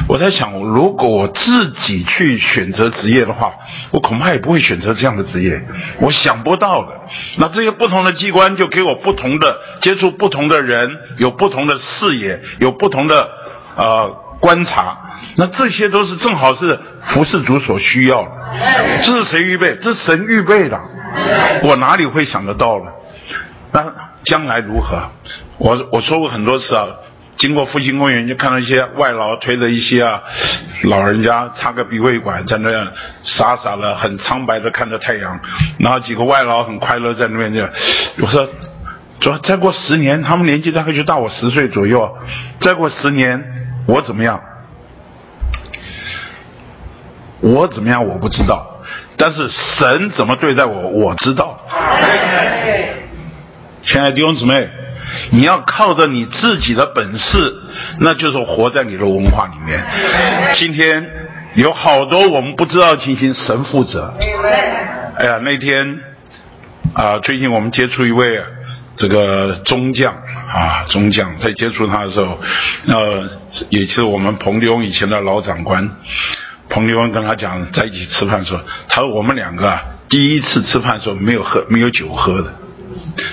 我在想，如果我自己去选择职业的话，我恐怕也不会选择这样的职业。我想不到的。那这些不同的机关就给我不同的接触，不同的人，有不同的视野，有不同的呃观察。那这些都是正好是服侍主所需要的。这是谁预备？这神预备的。我哪里会想得到呢？那。将来如何？我我说过很多次啊，经过复兴公园就看到一些外劳推着一些啊老人家插个鼻胃管在那样傻傻的很苍白的看着太阳，然后几个外劳很快乐在那边就，我说，说再过十年，他们年纪大概就大我十岁左右，再过十年我怎么样？我怎么样我不知道，但是神怎么对待我我知道。亲爱的弟兄姊妹，你要靠着你自己的本事，那就是活在你的文化里面。今天有好多我们不知道情形，神负责。哎呀，那天啊，最近我们接触一位这个中将啊，中将在接触他的时候，呃，也是我们彭立翁以前的老长官。彭立翁跟他讲，在一起吃饭时候，他说我们两个啊，第一次吃饭时候没有喝，没有酒喝的。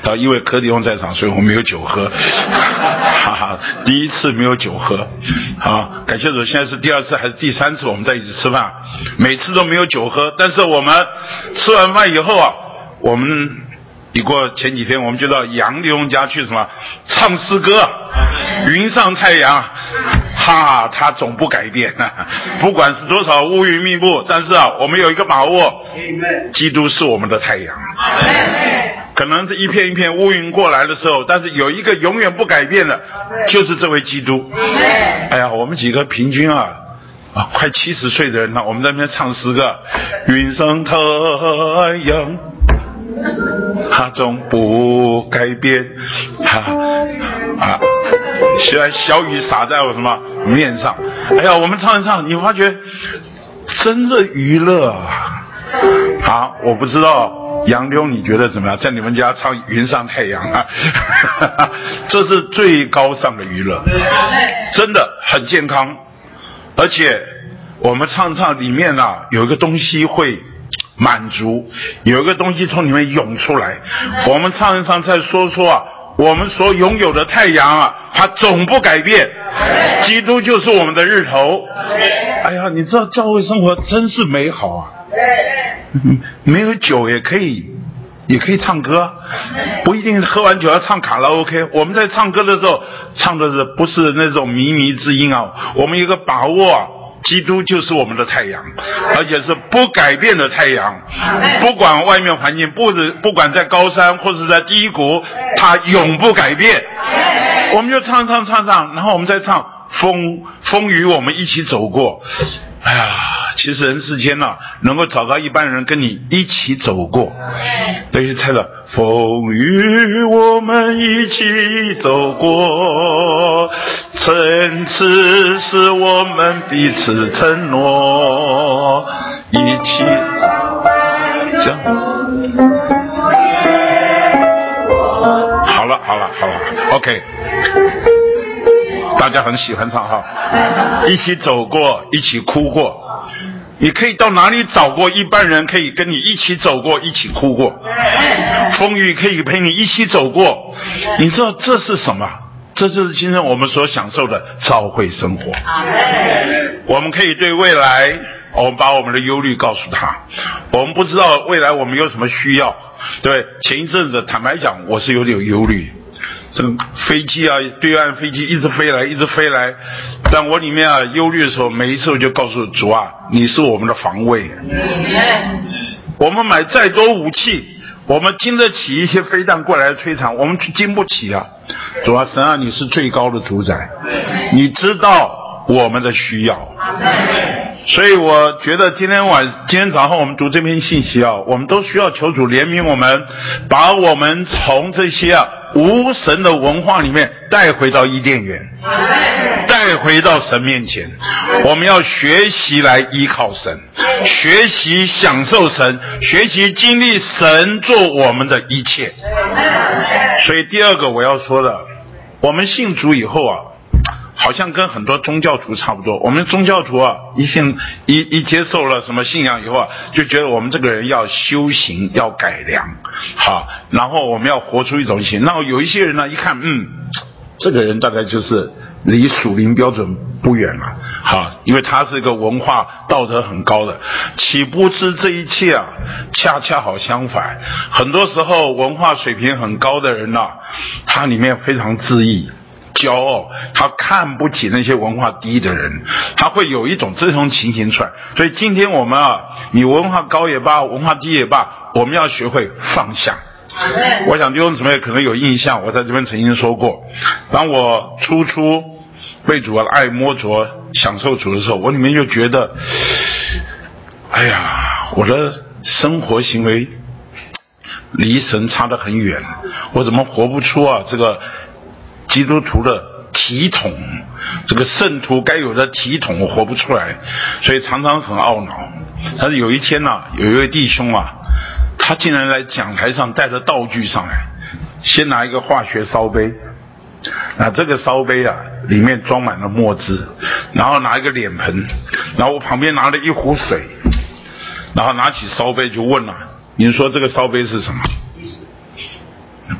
他因为柯迪翁在场，所以我们没有酒喝，哈哈，第一次没有酒喝，好，感谢主，现在是第二次还是第三次？我们在一起吃饭，每次都没有酒喝，但是我们吃完饭以后啊，我们一过前几天我们就到杨迪翁家去什么唱诗歌，云上太阳，哈，他总不改变，不管是多少乌云密布，但是啊，我们有一个把握，基督是我们的太阳。可能这一片一片乌云过来的时候，但是有一个永远不改变的，就是这位基督。哎呀，我们几个平均啊啊，快七十岁的人了，我们在那边唱诗歌，云上太阳，它总不改变。哈啊，虽然小雨洒在我什么面上，哎呀，我们唱一唱，你发觉真的娱乐啊！好，我不知道。杨妞，你觉得怎么样？在你们家唱《云上太阳》啊，这是最高尚的娱乐，真的很健康。而且我们唱唱里面啊，有一个东西会满足，有一个东西从里面涌出来。我们唱一唱，再说说啊，我们所拥有的太阳啊，它总不改变。基督就是我们的日头。哎呀，你知道教会生活真是美好啊。没有酒也可以，也可以唱歌，不一定喝完酒要唱卡拉 OK。我们在唱歌的时候，唱的是不是那种靡靡之音啊？我们有个把握，基督就是我们的太阳，而且是不改变的太阳。不管外面环境，不不管在高山或者在低谷，它永不改变。我们就唱唱唱唱，然后我们再唱风风雨，我们一起走过。哎呀。其实人世间呐，能够找到一般人跟你一起走过，这些猜的风雨我们一起走过，层次是我们彼此承诺，一起这样。好了好了好了，OK。大家很喜欢唱哈，一起走过，一起哭过，你可以到哪里找过一般人可以跟你一起走过，一起哭过，风雨可以陪你一起走过，你知道这是什么？这就是今天我们所享受的召会生活。我们可以对未来，我们把我们的忧虑告诉他，我们不知道未来我们有什么需要，对前一阵子坦白讲，我是有点忧虑。这个飞机啊，对岸飞机一直飞来，一直飞来，但我里面啊忧虑的时候，每一次我就告诉主啊，你是我们的防卫。我们买再多武器，我们经得起一些飞弹过来的摧残，我们经不起啊。主啊，神啊，你是最高的主宰，你知道我们的需要。所以我觉得今天晚今天早上我们读这篇信息啊，我们都需要求主怜悯我们，把我们从这些啊无神的文化里面带回到伊甸园，带回到神面前。我们要学习来依靠神，学习享受神，学习经历神做我们的一切。所以第二个我要说的，我们信主以后啊。好像跟很多宗教徒差不多。我们宗教徒啊，一信一一接受了什么信仰以后啊，就觉得我们这个人要修行，要改良，好，然后我们要活出一种心。然后有一些人呢，一看，嗯，这个人大概就是离属灵标准不远了，好，因为他是一个文化道德很高的。岂不知这一切啊，恰恰好相反。很多时候文化水平很高的人呐，他里面非常自义。骄傲，他看不起那些文化低的人，他会有一种这种情形出来。所以今天我们啊，你文化高也罢，文化低也罢，我们要学会放下。我想弟兄姊妹可能有印象，我在这边曾经说过，当我初初被主的爱摸着、享受主的时候，我里面就觉得，哎呀，我的生活行为离神差得很远，我怎么活不出啊这个？基督徒的体统，这个圣徒该有的体统活不出来，所以常常很懊恼。但是有一天呢，有一位弟兄啊，他竟然来讲台上带着道具上来，先拿一个化学烧杯，那这个烧杯啊里面装满了墨汁，然后拿一个脸盆，然后我旁边拿了一壶水，然后拿起烧杯就问了：“您说这个烧杯是什么？”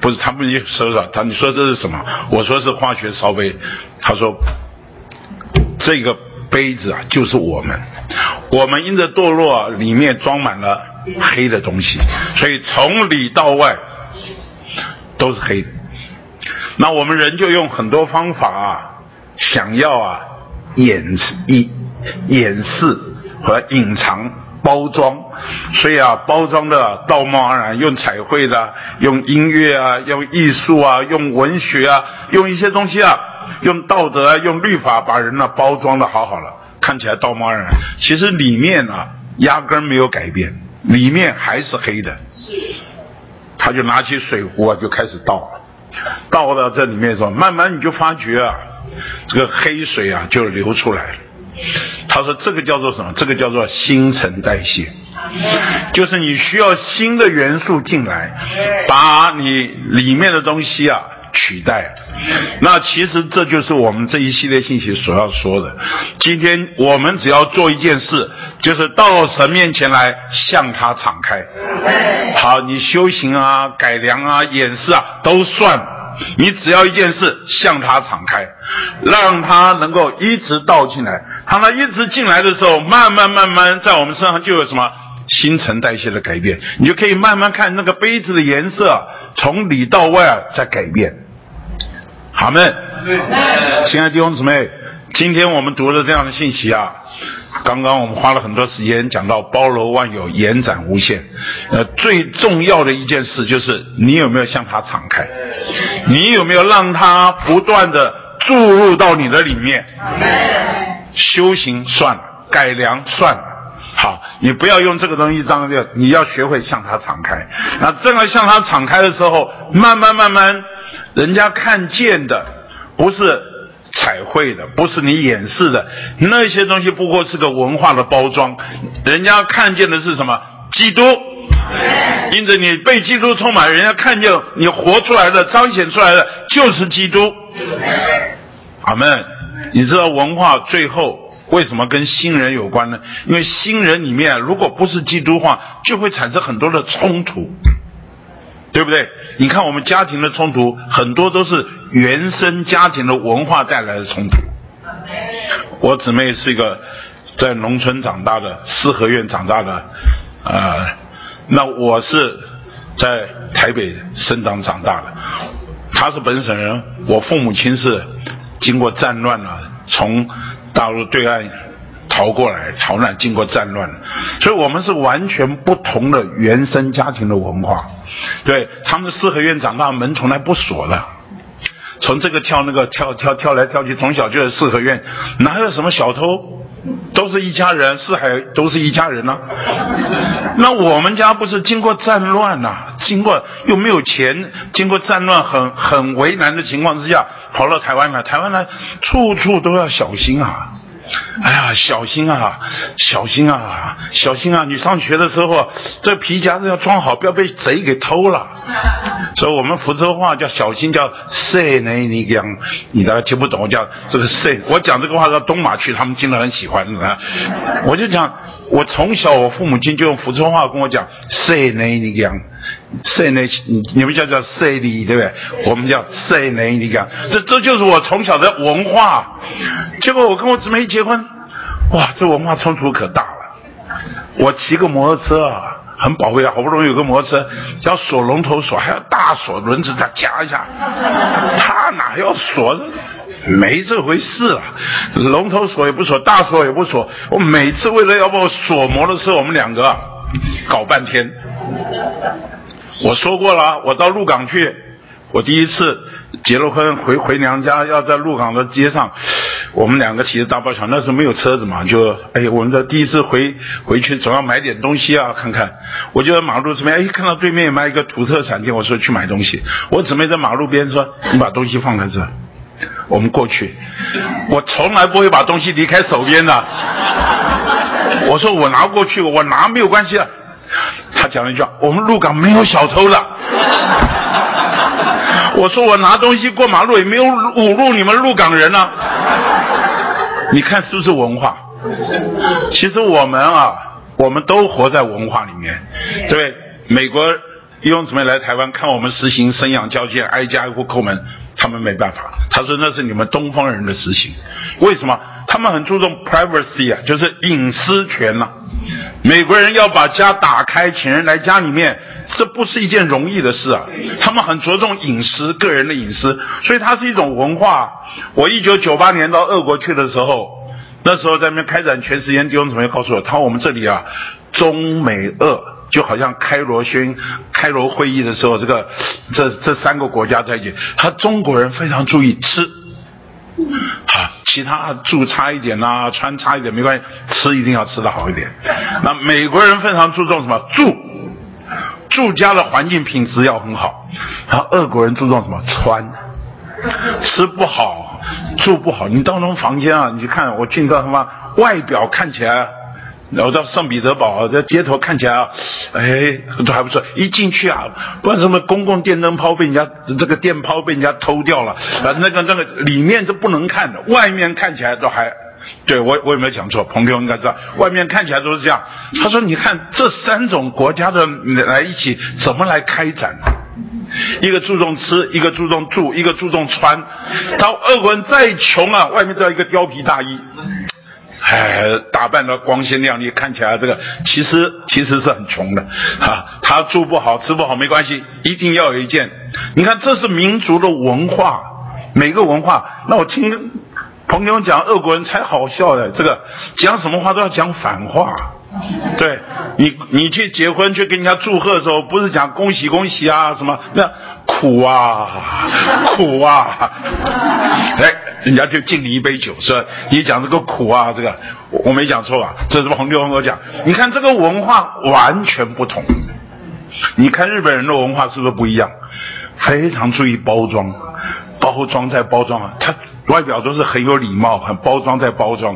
不是他们一说说他你说这是什么？我说是化学烧杯。他说这个杯子啊就是我们，我们因着堕落里面装满了黑的东西，所以从里到外都是黑的。那我们人就用很多方法啊，想要啊掩掩掩饰和隐藏。包装，所以啊，包装的道貌岸然，用彩绘的，用音乐啊，用艺术啊，用文学啊，用一些东西啊，用道德啊，用律法把人呢包装的好好了，看起来道貌岸然，其实里面啊压根没有改变，里面还是黑的。他就拿起水壶啊，就开始倒了，倒到这里面时候，慢慢你就发觉啊，这个黑水啊就流出来了。他说：“这个叫做什么？这个叫做新陈代谢，就是你需要新的元素进来，把你里面的东西啊取代。那其实这就是我们这一系列信息所要说的。今天我们只要做一件事，就是到神面前来向他敞开。好，你修行啊、改良啊、演示啊都算。”你只要一件事，向他敞开，让他能够一直倒进来。当他一直进来的时候，慢慢慢慢在我们身上就有什么新陈代谢的改变。你就可以慢慢看那个杯子的颜色从里到外啊在改变。好们，亲爱的弟兄姊妹，今天我们读了这样的信息啊。刚刚我们花了很多时间讲到包罗万有、延展无限。呃，最重要的一件事就是你有没有向他敞开？你有没有让他不断的注入到你的里面？修行算了，改良算了，好，你不要用这个东西张着，你要学会向他敞开。那这个向他敞开的时候，慢慢慢慢，人家看见的不是彩绘的，不是你演示的那些东西，不过是个文化的包装。人家看见的是什么？基督。因此，你被基督充满，人家看见你活出来的、彰显出来的就是基督。阿门。你知道文化最后为什么跟新人有关呢？因为新人里面如果不是基督化，就会产生很多的冲突，对不对？你看我们家庭的冲突，很多都是原生家庭的文化带来的冲突。我姊妹是一个在农村长大的，四合院长大的，啊。那我是在台北生长长大的，他是本省人，我父母亲是经过战乱了，从大陆对岸逃过来，逃难经过战乱，所以我们是完全不同的原生家庭的文化。对他们四合院长大，门从来不锁的，从这个跳那个跳跳跳来跳去，从小就在四合院，哪有什么小偷？都是一家人，四海都是一家人呐。那我们家不是经过战乱呐，经过又没有钱，经过战乱很很为难的情况之下，跑到台湾来。台湾来，处处都要小心啊。哎呀，小心啊，小心啊，小心啊！你上学的时候，这皮夹子要装好，不要被贼给偷了。所以我们福州话叫小心，叫塞呢？你讲，你大概听不懂，我叫这个塞。我讲这个话到东马去，他们听了很喜欢啊。我就讲，我从小我父母亲就用福州话跟我讲塞呢？你讲塞呢？你们叫叫塞里对不对？我们叫塞呢？你讲，这这就是我从小的文化。结果我跟我姊妹一结婚，哇，这文化冲突可大了。我骑个摩托车啊。很宝贵啊，好不容易有个摩托车，要锁龙头锁，还要大锁，轮子再夹一下。他哪要锁？没这回事啊！龙头锁也不锁，大锁也不锁。我每次为了要不锁摩托车，我们两个搞半天。我说过了，我到鹿港去。我第一次结了婚回回娘家，要在鹿港的街上，我们两个骑着大包小，那时候没有车子嘛，就哎，我们的第一次回回去总要买点东西啊，看看。我就在马路这边，哎，看到对面有卖一个土特产店，我说去买东西。我姊妹在马路边说：“你把东西放在这，我们过去。”我从来不会把东西离开手边的。我说我拿过去，我拿没有关系的。他讲了一句：“我们鹿港没有小偷的。”我说我拿东西过马路也没有侮辱你们鹿港人呢，你看是不是文化？其实我们啊，我们都活在文化里面。对，美国弟兄姊妹来台湾看我们实行生养交接，挨家挨户叩门，他们没办法。他说那是你们东方人的实行，为什么？他们很注重 privacy 啊，就是隐私权呐。美国人要把家打开，请人来家里面，这不是一件容易的事啊。他们很着重隐私，个人的隐私，所以它是一种文化。我一九九八年到俄国去的时候，那时候在那边开展全时间弟兄同学告诉我，他说我们这里啊，中美俄就好像开罗宣开罗会议的时候，这个这这三个国家在一起，他中国人非常注意吃。啊，其他住差一点呐，穿差一点没关系，吃一定要吃的好一点。那美国人非常注重什么？住，住家的环境品质要很好。然后俄国人注重什么？穿，吃不好，住不好。你当中房间啊，你看我进到他妈外表看起来。然后到圣彼得堡，在街头看起来啊，哎，都还不错。一进去啊，不管什么公共电灯泡被人家这个电泡被人家偷掉了，啊，那个那个里面都不能看的，外面看起来都还。对我我有没有讲错？朋友应该知道，外面看起来都是这样。他说：“你看这三种国家的来一起怎么来开展？一个注重吃，一个注重住，一个注重穿。他俄国人再穷啊，外面都要一个貂皮大衣。”哎，打扮的光鲜亮丽，看起来这个其实其实是很穷的，哈，他住不好吃不好没关系，一定要有一件。你看，这是民族的文化，每个文化。那我听朋友讲，俄国人才好笑的，这个讲什么话都要讲反话。对你，你去结婚去跟人家祝贺的时候，不是讲恭喜恭喜啊什么，那苦啊苦啊，哎。人家就敬你一杯酒，是吧？你讲这个苦啊，这个我没讲错吧？这是黄六峰我讲。你看这个文化完全不同。你看日本人的文化是不是不一样？非常注意包装，包装在包装啊，他外表都是很有礼貌，很包装在包装。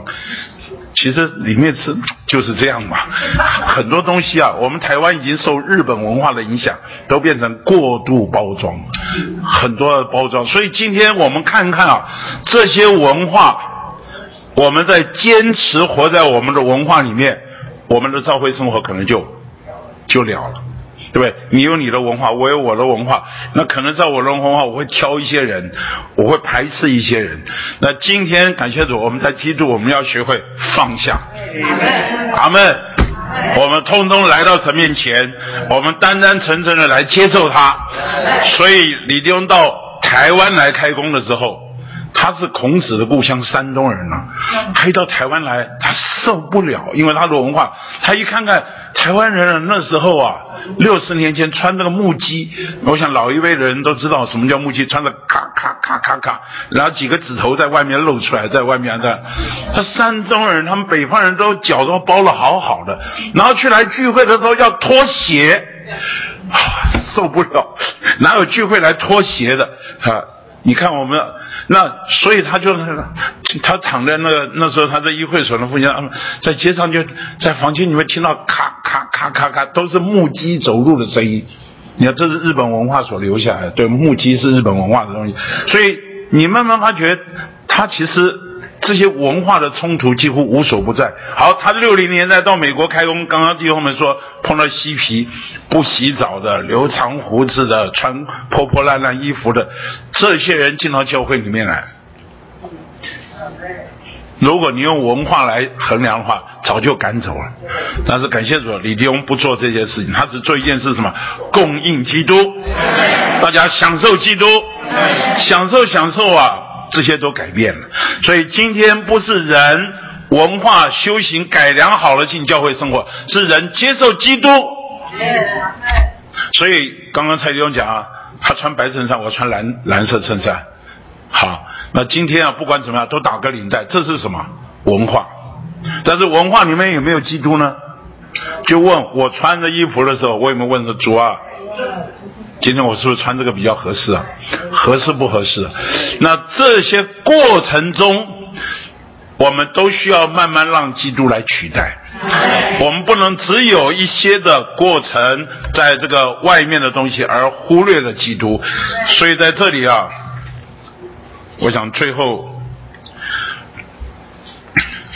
其实里面是就是这样嘛，很多东西啊，我们台湾已经受日本文化的影响，都变成过度包装，很多的包装。所以今天我们看看啊，这些文化，我们在坚持活在我们的文化里面，我们的教会生活可能就就了了。对不对？你有你的文化，我有我的文化。那可能在我的文化，我会挑一些人，我会排斥一些人。那今天感谢主，我们在基督，我们要学会放下。阿门。我们通通来到神面前，我们单单纯纯的来接受他。所以李弟兄到台湾来开工的时候。他是孔子的故乡山东人呐，他一到台湾来，他受不了，因为他的文化，他一看看台湾人那时候啊，六十年前穿那个木屐，我想老一辈的人都知道什么叫木屐，穿的咔咔咔咔咔，然后几个指头在外面露出来，在外面的，他山东人，他们北方人都脚都包了好好的，然后去来聚会的时候要脱鞋，受不了，哪有聚会来脱鞋的？啊？你看我们那，所以他就，他躺在那个那时候他在议会所的附近，在街上就在房间里面听到咔咔咔咔咔都是木屐走路的声音。你看这是日本文化所留下来的，对木屐是日本文化的东西，所以你慢慢发觉，他其实。这些文化的冲突几乎无所不在。好，他六零年代到美国开工，刚刚弟兄们说碰到嬉皮、不洗澡的、留长胡子的、穿破破烂烂衣服的这些人进到教会里面来。如果你用文化来衡量的话，早就赶走了。但是感谢主，李弟兄不做这些事情，他只做一件事，什么？供应基督，大家享受基督，享受享受啊！这些都改变了，所以今天不是人文化修行改良好了进教会生活，是人接受基督。所以刚刚蔡弟兄讲啊，他穿白衬衫，我穿蓝蓝色衬衫。好，那今天啊，不管怎么样都打个领带，这是什么文化？但是文化里面有没有基督呢？就问我穿着衣服的时候，我有没有问说主啊？今天我是不是穿这个比较合适啊？合适不合适？那这些过程中，我们都需要慢慢让基督来取代。我们不能只有一些的过程，在这个外面的东西而忽略了基督。所以在这里啊，我想最后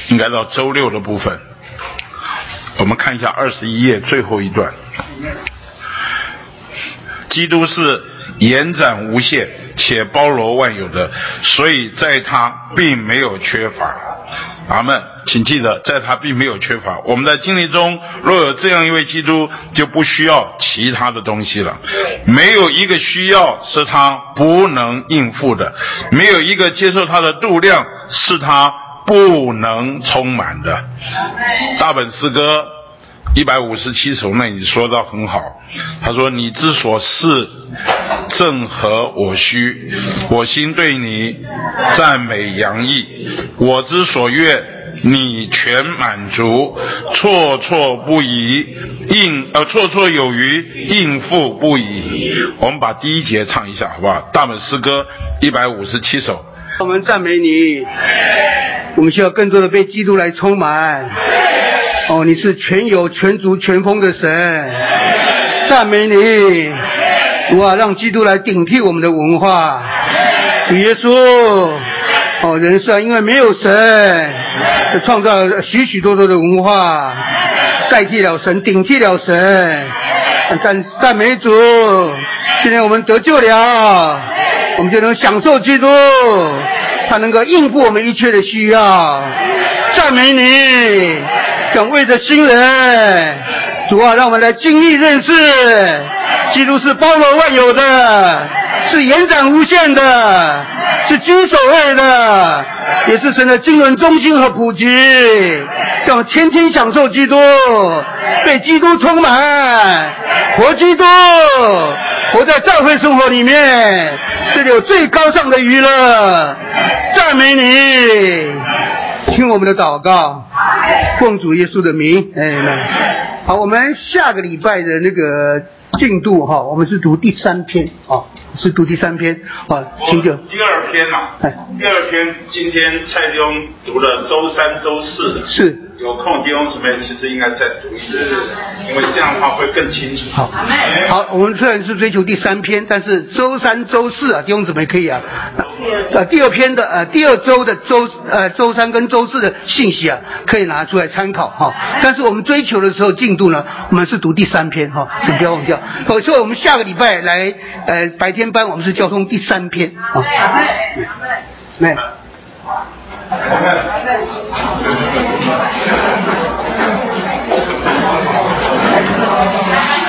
应该到周六的部分，我们看一下二十一页最后一段。基督是延展无限且包罗万有的，所以在他并没有缺乏。阿门，请记得，在他并没有缺乏。我们在经历中若有这样一位基督，就不需要其他的东西了。没有一个需要是他不能应付的，没有一个接受他的度量是他不能充满的。大本诗歌。一百五十七首，那你说的很好。他说：“你之所是，正合我需，我心对你赞美洋溢。我之所愿，你全满足，绰绰不已，应呃绰绰有余，应付不已。”我们把第一节唱一下，好不好？大本诗歌一百五十七首。我们赞美你，我们需要更多的被基督来充满。哦，你是全有、全足、全丰的神，赞美你！哇，让基督来顶替我们的文化。主耶稣，哦，人生因为没有神，创造许许多多的文化，代替了神，顶替了神。赞赞美主！今天我们得救了，我们就能享受基督，他能够应付我们一切的需要。赞美你！想为着新人，主啊，让我们来经历认识，基督是包罗万有的，是延展无限的，是居首位的，也是神的经纶中心和普及，让我们天天享受基督，被基督充满，活基督，活在教会生活里面，这里有最高尚的娱乐。赞美你，听我们的祷告，奉主耶稣的名，哎，好，我们下个礼拜的那个进度哈，我们是读第三篇啊，是读第三篇啊，请就第二篇呐、哎。第二篇今天蔡弟兄读了周三、周四的，是有空弟兄姊妹其实应该再读一次，因为这样的话会更清楚。好，好，我们虽然是追求第三篇，但是周三、周四啊，弟兄姊妹可以啊，呃，第二篇的呃，第二周的周呃周三跟周四的信息啊，可以拿出来参考哈、但是我们追求的时候进度呢，我们是读第三篇哈、请不要忘掉。好，所以我们下个礼拜来呃白天班，我们是交通第三篇啊。没。阿